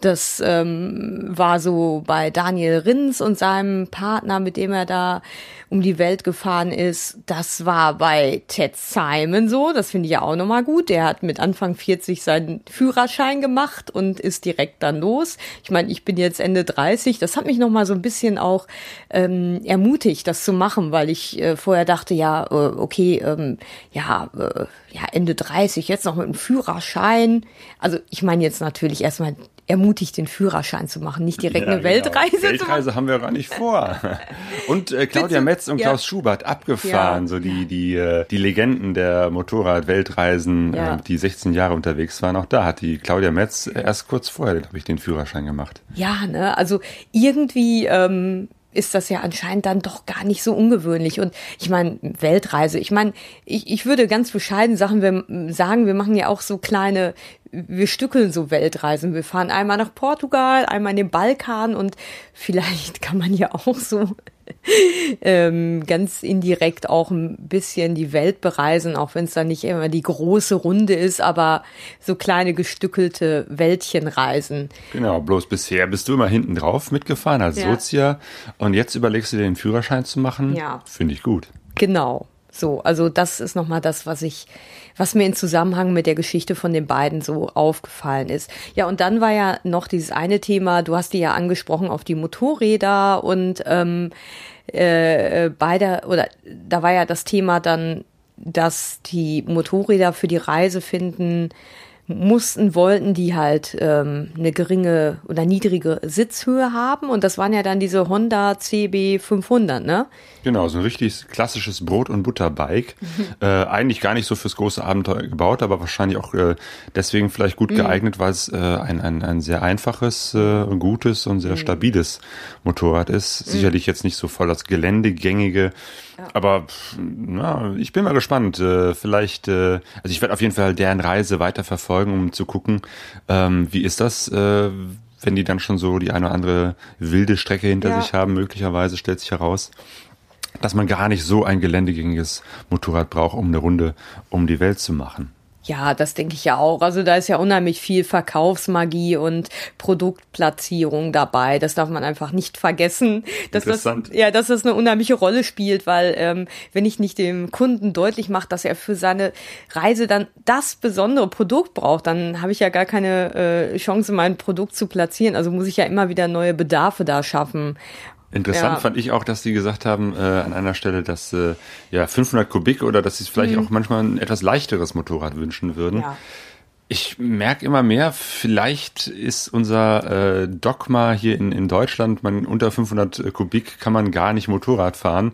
das ähm, war so bei Daniel Rins und seinem Partner, mit dem er da um die Welt gefahren ist. Das war bei Ted Simon so. Das finde ich ja auch nochmal gut. Der hat mit Anfang 40 seinen Führerschein gemacht und ist direkt dann los. Ich meine, ich bin jetzt Ende 30. Das hat mich nochmal so ein bisschen auch ähm, ermutigt, das zu machen, weil ich äh, vorher dachte, ja, äh, okay, ähm, ja, äh, ja, Ende 30, jetzt noch mit einem Führerschein. Also ich meine jetzt natürlich erstmal ermutigt, den Führerschein zu machen, nicht direkt Ja, eine Weltreise, genau. Weltreise machen. haben wir gar nicht vor. Und äh, Claudia. Metz und Ja. Klaus Schubert abgefahren, Ja. so die die äh, die Legenden der Motorrad-Weltreisen, äh, die 16 Jahre unterwegs waren. Auch da hat die Claudia Metz erst kurz vorher, glaube ich, den Führerschein gemacht. Ja, ne, also irgendwie ähm, ist das ja anscheinend dann doch gar nicht so ungewöhnlich. Und ich meine, Weltreise, ich meine, ich, ich würde ganz bescheiden Sachen wir, sagen, wir machen ja auch so kleine, wir stückeln so Weltreisen. Wir fahren einmal nach Portugal, einmal in den Balkan und vielleicht kann man ja auch so ähm, ganz indirekt auch ein bisschen die Welt bereisen, auch wenn es dann nicht immer die große Runde ist, aber so kleine gestückelte Wäldchenreisen. Genau, bloß bisher bist du immer hinten drauf mitgefahren als Ja. Sozia und jetzt überlegst du dir den Führerschein zu machen. Ja. Finde ich gut. Genau. So, also das ist nochmal das, was ich, was mir in Zusammenhang mit der Geschichte von den beiden so aufgefallen ist. Ja, und dann war ja noch dieses eine Thema, du hast die ja angesprochen auf die Motorräder und ähm, äh, bei der, oder da war ja das Thema dann, dass die Motorräder für die Reise finden mussten, wollten die halt ähm, eine geringe oder niedrige Sitzhöhe haben und das waren ja dann diese Honda CB 500, ne? Genau, so ein richtig klassisches Brot- und Butterbike. äh, eigentlich gar nicht so fürs große Abenteuer gebaut, aber wahrscheinlich auch äh, deswegen vielleicht gut geeignet, weil es äh, ein, ein, ein sehr einfaches, äh, gutes und sehr stabiles Motorrad ist. Sicherlich jetzt nicht so voll das geländegängige, aber na, ich bin mal gespannt. Äh, vielleicht, äh, also ich werde auf jeden Fall deren Reise weiter verfolgen, um zu gucken, ähm, wie ist das, äh, wenn die dann schon so die eine oder andere wilde Strecke hinter Ja. sich haben, möglicherweise stellt sich heraus dass man gar nicht so ein geländegängiges Motorrad braucht, um eine Runde um die Welt zu machen. Ja, das denke ich ja auch. Also da ist ja unheimlich viel Verkaufsmagie und Produktplatzierung dabei. Das darf man einfach nicht vergessen, dass das Interessant. ja, dass das eine unheimliche Rolle spielt, weil ähm, wenn ich nicht dem Kunden deutlich mache, dass er für seine Reise dann das besondere Produkt braucht, dann habe ich ja gar keine äh, Chance, mein Produkt zu platzieren. Also muss ich ja immer wieder neue Bedarfe da schaffen. Interessant Ja. fand ich auch, dass die gesagt haben äh, an einer Stelle, dass äh, ja 500 Kubik oder dass sie vielleicht auch manchmal ein etwas leichteres Motorrad wünschen würden. Mhm. Ja. Ich merke immer mehr, vielleicht ist unser äh, Dogma hier in, in Deutschland, man unter 500 Kubik kann man gar nicht Motorrad fahren,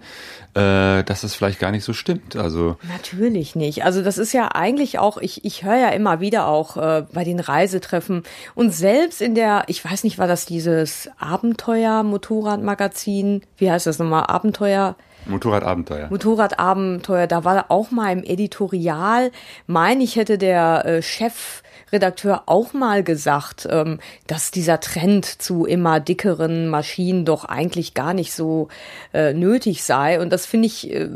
äh, dass das vielleicht gar nicht so stimmt. Also Natürlich nicht. Also das ist ja eigentlich auch, ich, ich höre ja immer wieder auch äh, bei den Reisetreffen und selbst in der, ich weiß nicht, war das dieses Abenteuer-Motorradmagazin, wie heißt das nochmal, Abenteuer, Motorradabenteuer. Motorradabenteuer, da war auch mal im Editorial, meine ich, hätte der äh, Chef Redakteur auch mal gesagt, ähm, dass dieser Trend zu immer dickeren Maschinen doch eigentlich gar nicht so äh, nötig sei. Und das finde ich äh,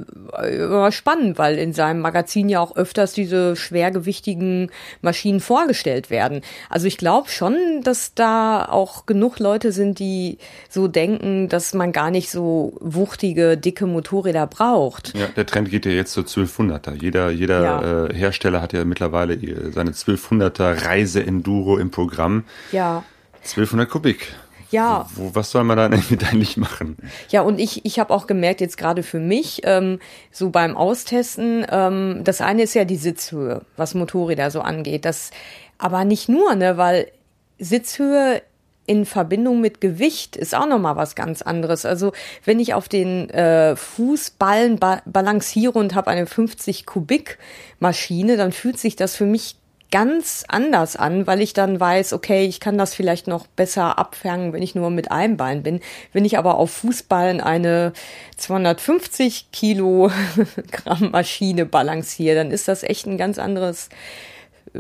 spannend, weil in seinem Magazin ja auch öfters diese schwergewichtigen Maschinen vorgestellt werden. Also ich glaube schon, dass da auch genug Leute sind, die so denken, dass man gar nicht so wuchtige, dicke Motorräder braucht. Ja, der Trend geht ja jetzt zu 1200er. Jeder, jeder Ja. äh, Hersteller hat ja mittlerweile ihr- seine 1200er Reise-Enduro im Programm. Ja. 1200 Kubik. Ja. Wo, was soll man da eigentlich machen? Ja, und ich, ich habe auch gemerkt, jetzt gerade für mich, ähm, so beim Austesten, ähm, das eine ist ja die Sitzhöhe, was Motorräder so angeht. Das, aber nicht nur, ne, weil Sitzhöhe in Verbindung mit Gewicht ist auch nochmal was ganz anderes. Also wenn ich auf den äh, Fußballen ba balanciere und habe eine 50 Kubik Maschine, dann fühlt sich das für mich ganz anders an, weil ich dann weiß, okay, ich kann das vielleicht noch besser abfangen, wenn ich nur mit einem Bein bin. Wenn ich aber auf Fußballen eine 250 Kilogramm Maschine balanciere, dann ist das echt ein ganz anderes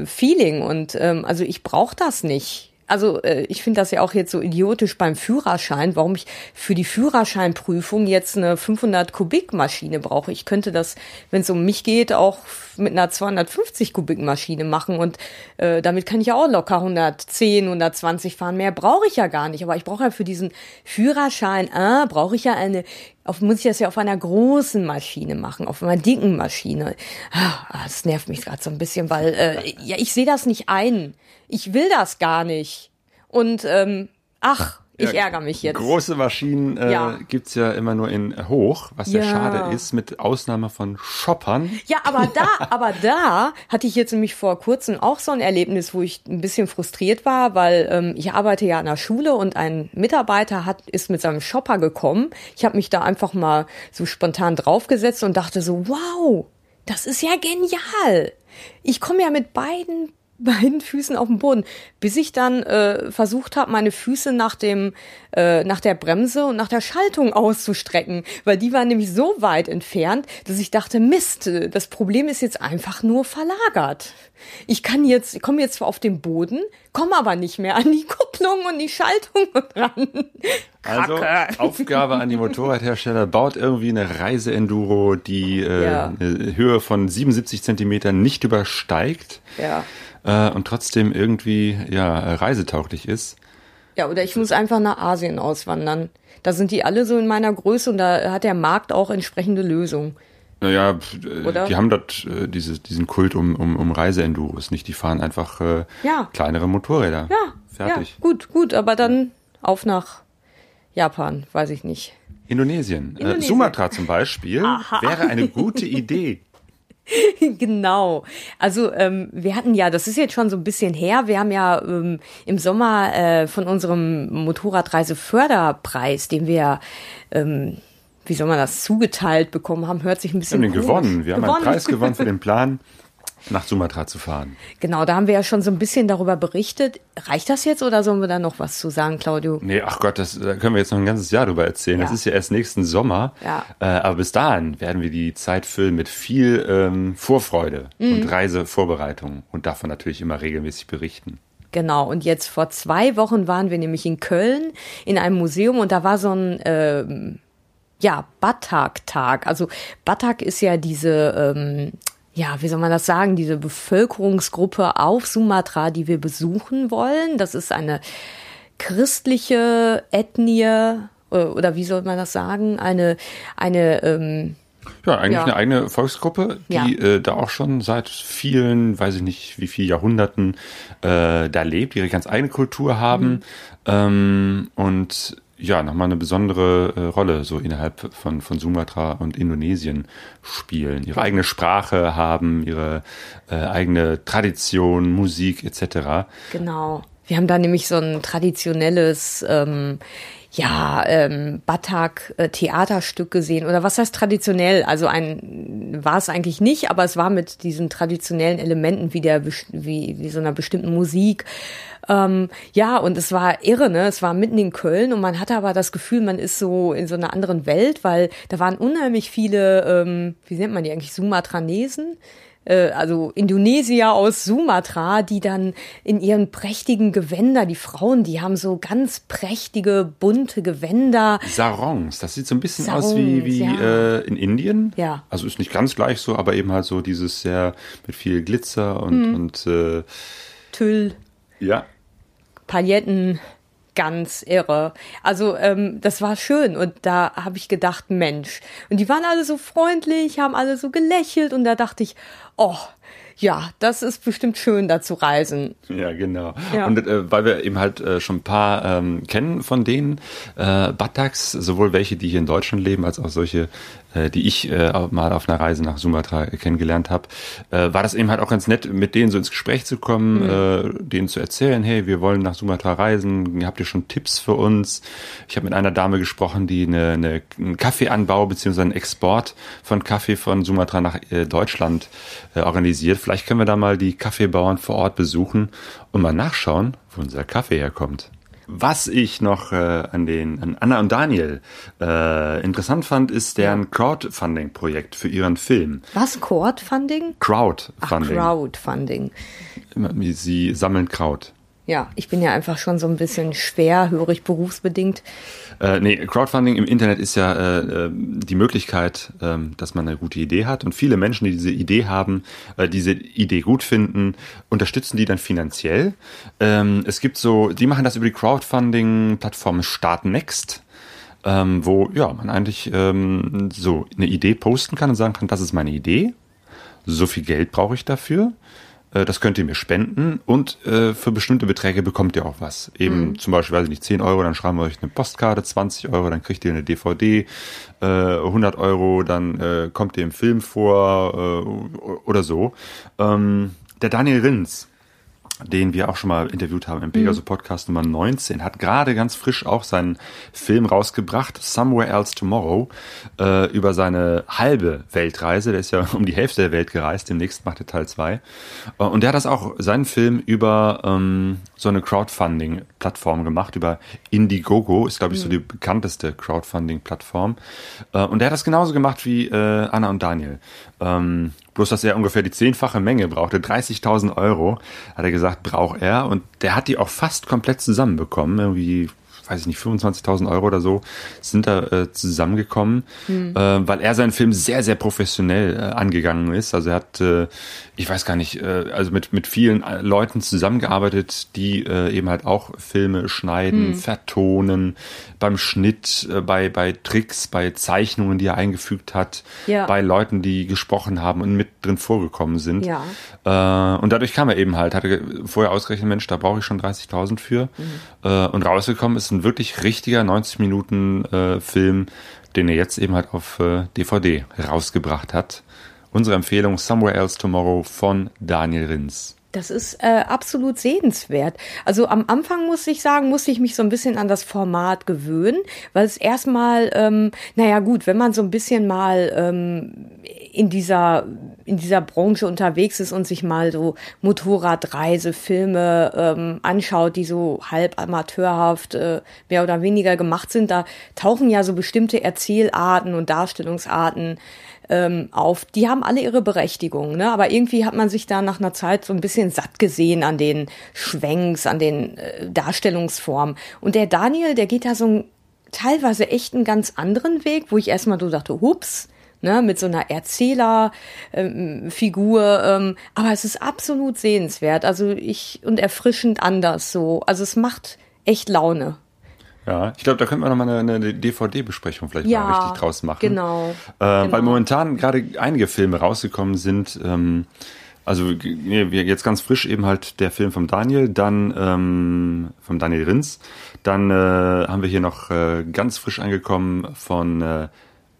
Feeling und ähm, also ich brauche das nicht. Also äh, ich finde das ja auch jetzt so idiotisch beim Führerschein, warum ich für die Führerscheinprüfung jetzt eine 500 Kubik Maschine brauche. Ich könnte das, wenn es um mich geht, auch mit einer 250 Kubik Maschine machen und äh, damit kann ich ja auch locker 110, 120 fahren. Mehr brauche ich ja gar nicht. Aber ich brauche ja für diesen Führerschein, ah, brauche ich ja eine auf, muss ich das ja auf einer großen Maschine machen, auf einer dicken Maschine. Ah, Das nervt mich gerade so ein bisschen, weil äh, ja, ich sehe das nicht ein. Ich will das gar nicht. Und ähm, ach, ich Ja, ärgere mich jetzt. Große Maschinen äh, Ja. gibt's ja immer nur in hoch, was ja Ja. schade ist, mit Ausnahme von Shoppern. Ja, aber da, aber da hatte ich jetzt nämlich vor kurzem auch so ein Erlebnis, wo ich ein bisschen frustriert war, weil ähm, ich arbeite ja an der Schule und ein Mitarbeiter hat ist mit seinem Shopper gekommen. Ich habe mich da einfach mal so spontan draufgesetzt und dachte so, wow, das ist ja genial. Ich komme ja mit beiden beiden Füßen auf den Boden, bis ich dann äh, versucht habe, meine Füße nach dem äh, nach der Bremse und nach der Schaltung auszustrecken, weil die waren nämlich so weit entfernt, dass ich dachte, Mist, das Problem ist jetzt einfach nur verlagert. Ich kann jetzt, ich komme jetzt zwar auf den Boden, komme aber nicht mehr an die Kupplung und die Schaltung ran. Also Kacke. Aufgabe an die Motorradhersteller, baut irgendwie eine Reise-Enduro, die äh, Ja. eine Höhe von 77 Zentimetern nicht übersteigt Ja. Äh, und trotzdem irgendwie ja reisetauglich ist. Ja, oder ich muss einfach nach Asien auswandern. Da sind die alle so in meiner Größe und da hat der Markt auch entsprechende Lösungen. Naja, äh, Oder? die haben dort äh, diese, diesen Kult um, um, um Reise-Enduros nicht. Die fahren einfach äh, Ja. kleinere Motorräder. Ja, Fertig. Ja, gut, gut, aber dann auf nach Japan, weiß ich nicht. Indonesien. Äh, Indonesien. Sumatra zum Beispiel wäre eine gute Idee. genau. Also ähm, wir hatten ja, das ist jetzt schon so ein bisschen her, wir haben ja ähm, im Sommer äh, von unserem Motorradreiseförderpreis, den wir, ähm, wie soll man das, zugeteilt bekommen haben, hört sich ein Wir bisschen haben den gewonnen. Wir haben einen Preis gewonnen für den Plan, nach Sumatra zu fahren. Genau, da haben wir ja schon so ein bisschen darüber berichtet. Reicht das jetzt oder sollen wir da noch was zu sagen, Claudio? Nee, ach Gott, das, da können wir jetzt noch ein ganzes Jahr drüber erzählen. Das Ja. ist ja erst nächsten Sommer. Ja. Äh, aber bis dahin werden wir die Zeit füllen mit viel ähm, Vorfreude Mhm. und Reisevorbereitung und davon natürlich immer regelmäßig berichten. Genau, und jetzt vor zwei Wochen waren wir nämlich in Köln in einem Museum und da war so ein, ähm, ja, Batak-Tag. Also Batak ist ja diese, ähm, ja, wie soll man das sagen, diese Bevölkerungsgruppe auf Sumatra, die wir besuchen wollen. Das ist eine christliche Ethnie, äh, oder wie soll man das sagen? Eine, eine, ähm, Ja, eigentlich Ja. eine eigene Volksgruppe, die Ja. äh, da auch schon seit vielen, weiß ich nicht, wie viel Jahrhunderten äh, da lebt, ihre ganz eigene Kultur haben Mhm. ähm, und ja, nochmal eine besondere äh, Rolle so innerhalb von, von Sumatra und Indonesien spielen. Ihre eigene Sprache haben, ihre äh, eigene Tradition, Musik etc. Genau. Wir haben da nämlich so ein traditionelles ähm, ja, ähm, Batak-Theaterstück gesehen. Oder was heißt traditionell? Also ein war es eigentlich nicht, aber es war mit diesen traditionellen Elementen wie der wie, wie so einer bestimmten Musik. Ähm, ja, und es war irre, ne? Es war mitten in Köln und man hatte aber das Gefühl, man ist so in so einer anderen Welt, weil da waren unheimlich viele, ähm, wie nennt man die eigentlich, Sumatranesen also Indonesier aus Sumatra, die dann in ihren prächtigen Gewänder, die Frauen, die haben so ganz prächtige, bunte Gewänder. Sarongs, das sieht so ein bisschen Sarongs, aus wie, wie ja. äh, in Indien. Ja. Also ist nicht ganz gleich so, aber eben halt so dieses sehr mit viel Glitzer und, hm. und äh, Tüll. Ja. Pailletten ganz irre. Also ähm, das war schön und da habe ich gedacht, Mensch. Und die waren alle so freundlich, haben alle so gelächelt und da dachte ich, oh, ja, das ist bestimmt schön, da zu reisen. Ja, genau. Ja. Und äh, weil wir eben halt äh, schon ein paar ähm, kennen von denen, äh, Bataks, sowohl welche, die hier in Deutschland leben, als auch solche, die ich äh, mal auf einer Reise nach Sumatra kennengelernt habe, äh, war das eben halt auch ganz nett, mit denen so ins Gespräch zu kommen, mhm. äh, denen zu erzählen, hey, wir wollen nach Sumatra reisen, habt ihr schon Tipps für uns? Ich habe mit einer Dame gesprochen, die eine, eine, einen Kaffeeanbau beziehungsweise einen Export von Kaffee von Sumatra nach äh, Deutschland äh, organisiert. Vielleicht können wir da mal die Kaffeebauern vor Ort besuchen und mal nachschauen, wo unser Kaffee herkommt. Was ich noch äh, an den an Anna und Daniel äh, interessant fand, ist deren Crowdfunding-Projekt für ihren Film. Was Crowdfunding? Crowdfunding. Ach, Crowdfunding. Sie sammeln Kraut. Ja, ich bin ja einfach schon so ein bisschen schwerhörig berufsbedingt. Äh, nee, Crowdfunding im Internet ist ja äh, äh, die Möglichkeit, äh, dass man eine gute Idee hat. Und viele Menschen, die diese Idee haben, äh, diese Idee gut finden, unterstützen die dann finanziell. Ähm, es gibt so, die machen das über die Crowdfunding-Plattform Start Next. Ähm, wo ja man eigentlich ähm, so eine Idee posten kann und sagen kann, das ist meine Idee, so viel Geld brauche ich dafür das könnt ihr mir spenden und äh, für bestimmte Beträge bekommt ihr auch was. Eben mhm. zum Beispiel, weiß ich nicht, 10 Euro, dann schreiben wir euch eine Postkarte, 20 Euro, dann kriegt ihr eine DVD, äh, 100 Euro, dann äh, kommt ihr im Film vor äh, oder so. Ähm, der Daniel Rins, den wir auch schon mal interviewt haben im Pegasus mhm. Podcast Nummer 19, hat gerade ganz frisch auch seinen Film rausgebracht, Somewhere Else Tomorrow, äh, über seine halbe Weltreise. Der ist ja um die Hälfte der Welt gereist, demnächst macht er Teil 2. Äh, und der hat das auch, seinen Film über ähm, so eine Crowdfunding-Plattform gemacht, über Indiegogo, ist glaube ich mhm. so die bekannteste Crowdfunding-Plattform. Äh, und der hat das genauso gemacht wie äh, Anna und Daniel. Ähm, bloß, dass er ungefähr die zehnfache Menge brauchte, 30.000 Euro, hat er gesagt, braucht er. Und der hat die auch fast komplett zusammenbekommen, irgendwie weiß ich nicht, 25.000 Euro oder so sind da äh, zusammengekommen, mhm. äh, weil er seinen Film sehr, sehr professionell äh, angegangen ist. Also er hat, äh, ich weiß gar nicht, äh, also mit, mit vielen äh, Leuten zusammengearbeitet, die äh, eben halt auch Filme schneiden, mhm. vertonen, beim Schnitt, äh, bei, bei Tricks, bei Zeichnungen, die er eingefügt hat, ja. bei Leuten, die gesprochen haben und mit drin vorgekommen sind. Ja. Äh, und dadurch kam er eben halt, hatte vorher ausgerechnet, Mensch, da brauche ich schon 30.000 für. Mhm. Äh, und rausgekommen ist ein wirklich richtiger 90 Minuten äh, Film, den er jetzt eben halt auf äh, DVD rausgebracht hat. Unsere Empfehlung Somewhere Else Tomorrow von Daniel Rins. Das ist äh, absolut sehenswert. Also am Anfang muss ich sagen, musste ich mich so ein bisschen an das Format gewöhnen, weil es erstmal, ähm, naja gut, wenn man so ein bisschen mal ähm, in dieser in dieser Branche unterwegs ist und sich mal so Motorradreisefilme ähm, anschaut, die so halb amateurhaft äh, mehr oder weniger gemacht sind, da tauchen ja so bestimmte Erzählarten und Darstellungsarten ähm, auf. Die haben alle ihre Berechtigung, ne? aber irgendwie hat man sich da nach einer Zeit so ein bisschen satt gesehen an den Schwenks, an den äh, Darstellungsformen. Und der Daniel, der geht da so ein, teilweise echt einen ganz anderen Weg, wo ich erstmal so dachte, hups, ne, mit so einer Erzählerfigur. Ähm, ähm, aber es ist absolut sehenswert. Also ich und erfrischend anders so. Also es macht echt Laune. Ja, ich glaube, da könnte man nochmal eine, eine DVD-Besprechung vielleicht ja, mal richtig draus machen. Genau, äh, genau. Weil momentan gerade einige Filme rausgekommen sind. Ähm, also jetzt ganz frisch eben halt der Film vom Daniel, dann ähm, vom Daniel Rins. Dann äh, haben wir hier noch äh, ganz frisch angekommen von äh,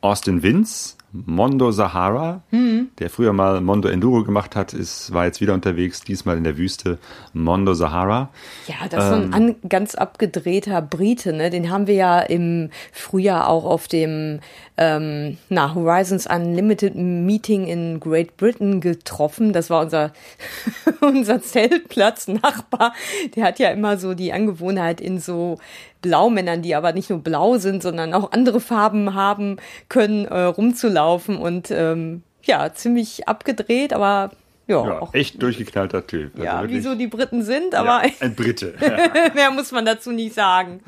Austin Vince Mondo Sahara, der früher mal Mondo Enduro gemacht hat, ist, war jetzt wieder unterwegs, diesmal in der Wüste. Mondo Sahara. Ja, das ist so ein an, ganz abgedrehter Brite, ne? Den haben wir ja im Frühjahr auch auf dem ähm, na, Horizons Unlimited Meeting in Great Britain getroffen. Das war unser, unser Zeltplatz-Nachbar. Der hat ja immer so die Angewohnheit in so Blaumännern, die aber nicht nur blau sind, sondern auch andere Farben haben können, äh, rumzulaufen und ähm, ja, ziemlich abgedreht, aber ja, Ja, auch, echt durchgeknallter Typ. Also ja, wirklich- wie so die Briten sind, ja, aber ein Brite. mehr muss man dazu nicht sagen.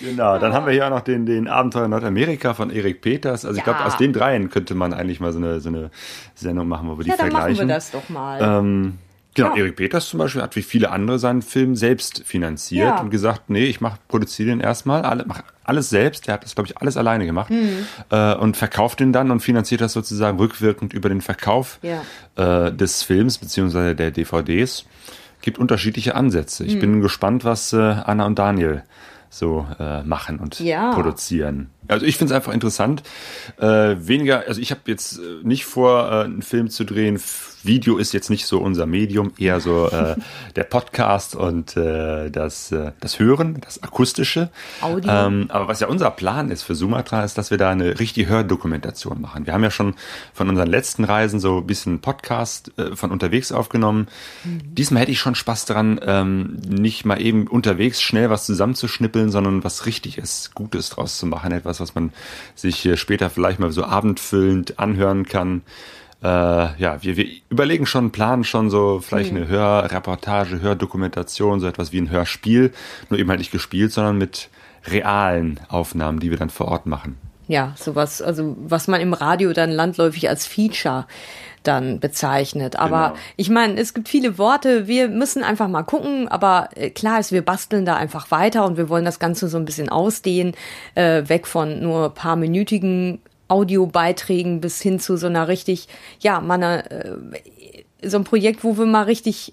Genau, dann haben wir hier auch noch den, den Abenteuer Nordamerika von Erik Peters. Also ich Ja. glaube, aus den dreien könnte man eigentlich mal so eine, so eine Sendung machen, wo wir die Ja, dann machen vergleichen. wir das doch mal. Ähm, genau, Ja. Erik Peters zum Beispiel hat wie viele andere seinen Film selbst finanziert Ja. und gesagt, nee, ich mach, produziere den erstmal, alle, mach alles selbst. Der hat das, glaube ich, alles alleine gemacht Mhm. äh, und verkauft den dann und finanziert das sozusagen rückwirkend über den Verkauf Ja. äh, des Films beziehungsweise der DVDs. Gibt unterschiedliche Ansätze. Mhm. Ich bin gespannt, was äh, Anna und Daniel so äh, machen und Ja. produzieren. Also ich finde es einfach interessant. Äh, weniger, also ich habe jetzt äh, nicht vor, äh, einen Film zu drehen. Video ist jetzt nicht so unser Medium, eher so äh, der Podcast und äh, das, äh, das Hören, das Akustische. Audio. Ähm, aber was ja unser Plan ist für Sumatra, ist, dass wir da eine richtige Hördokumentation machen. Wir haben ja schon von unseren letzten Reisen so ein bisschen Podcast äh, von unterwegs aufgenommen. Diesmal hätte ich schon Spaß daran, ähm, nicht mal eben unterwegs schnell was zusammenzuschnippeln, sondern was Richtiges, Gutes draus zu machen. Etwas, was man sich äh, später vielleicht mal so abendfüllend anhören kann. Äh, ja, wir, wir überlegen schon, planen schon so vielleicht eine Hörreportage, Hördokumentation, so etwas wie ein Hörspiel, nur eben halt nicht gespielt, sondern mit realen Aufnahmen, die wir dann vor Ort machen. Ja, sowas, also was man im Radio dann landläufig als Feature dann bezeichnet. Aber Genau. ich meine, es gibt viele Worte, wir müssen einfach mal gucken, aber äh, klar ist, wir basteln da einfach weiter und wir wollen das Ganze so ein bisschen ausdehnen, äh, weg von nur paar minütigen Audiobeiträgen bis hin zu so einer richtig, ja, man, äh, so ein Projekt, wo wir mal richtig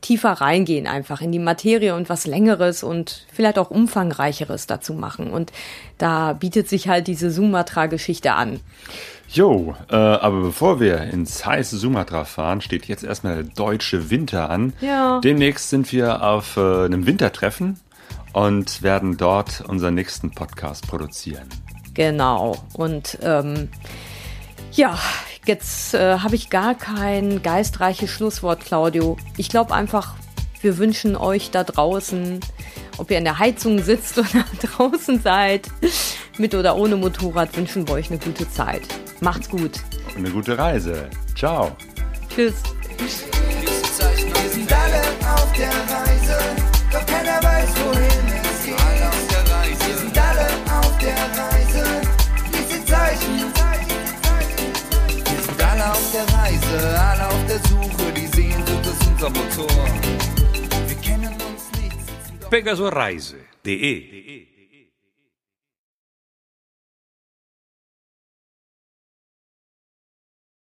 tiefer reingehen, einfach in die Materie und was Längeres und vielleicht auch Umfangreicheres dazu machen. Und da bietet sich halt diese Sumatra-Geschichte an. Jo, äh, aber bevor wir ins heiße Sumatra fahren, steht jetzt erstmal der deutsche Winter an. Ja. Demnächst sind wir auf äh, einem Wintertreffen und werden dort unseren nächsten Podcast produzieren. Genau. Und ähm, ja, jetzt äh, habe ich gar kein geistreiches Schlusswort, Claudio. Ich glaube einfach, wir wünschen euch da draußen, ob ihr in der Heizung sitzt oder draußen seid, mit oder ohne Motorrad, wünschen wir euch eine gute Zeit. Macht's gut. Und eine gute Reise. Ciao. Tschüss. Wir sind alle auf der Reise, Reise, alle auf der Suche, die Sehnsucht ist unser Motor. Wir kennen uns nicht. Pegasoreise.de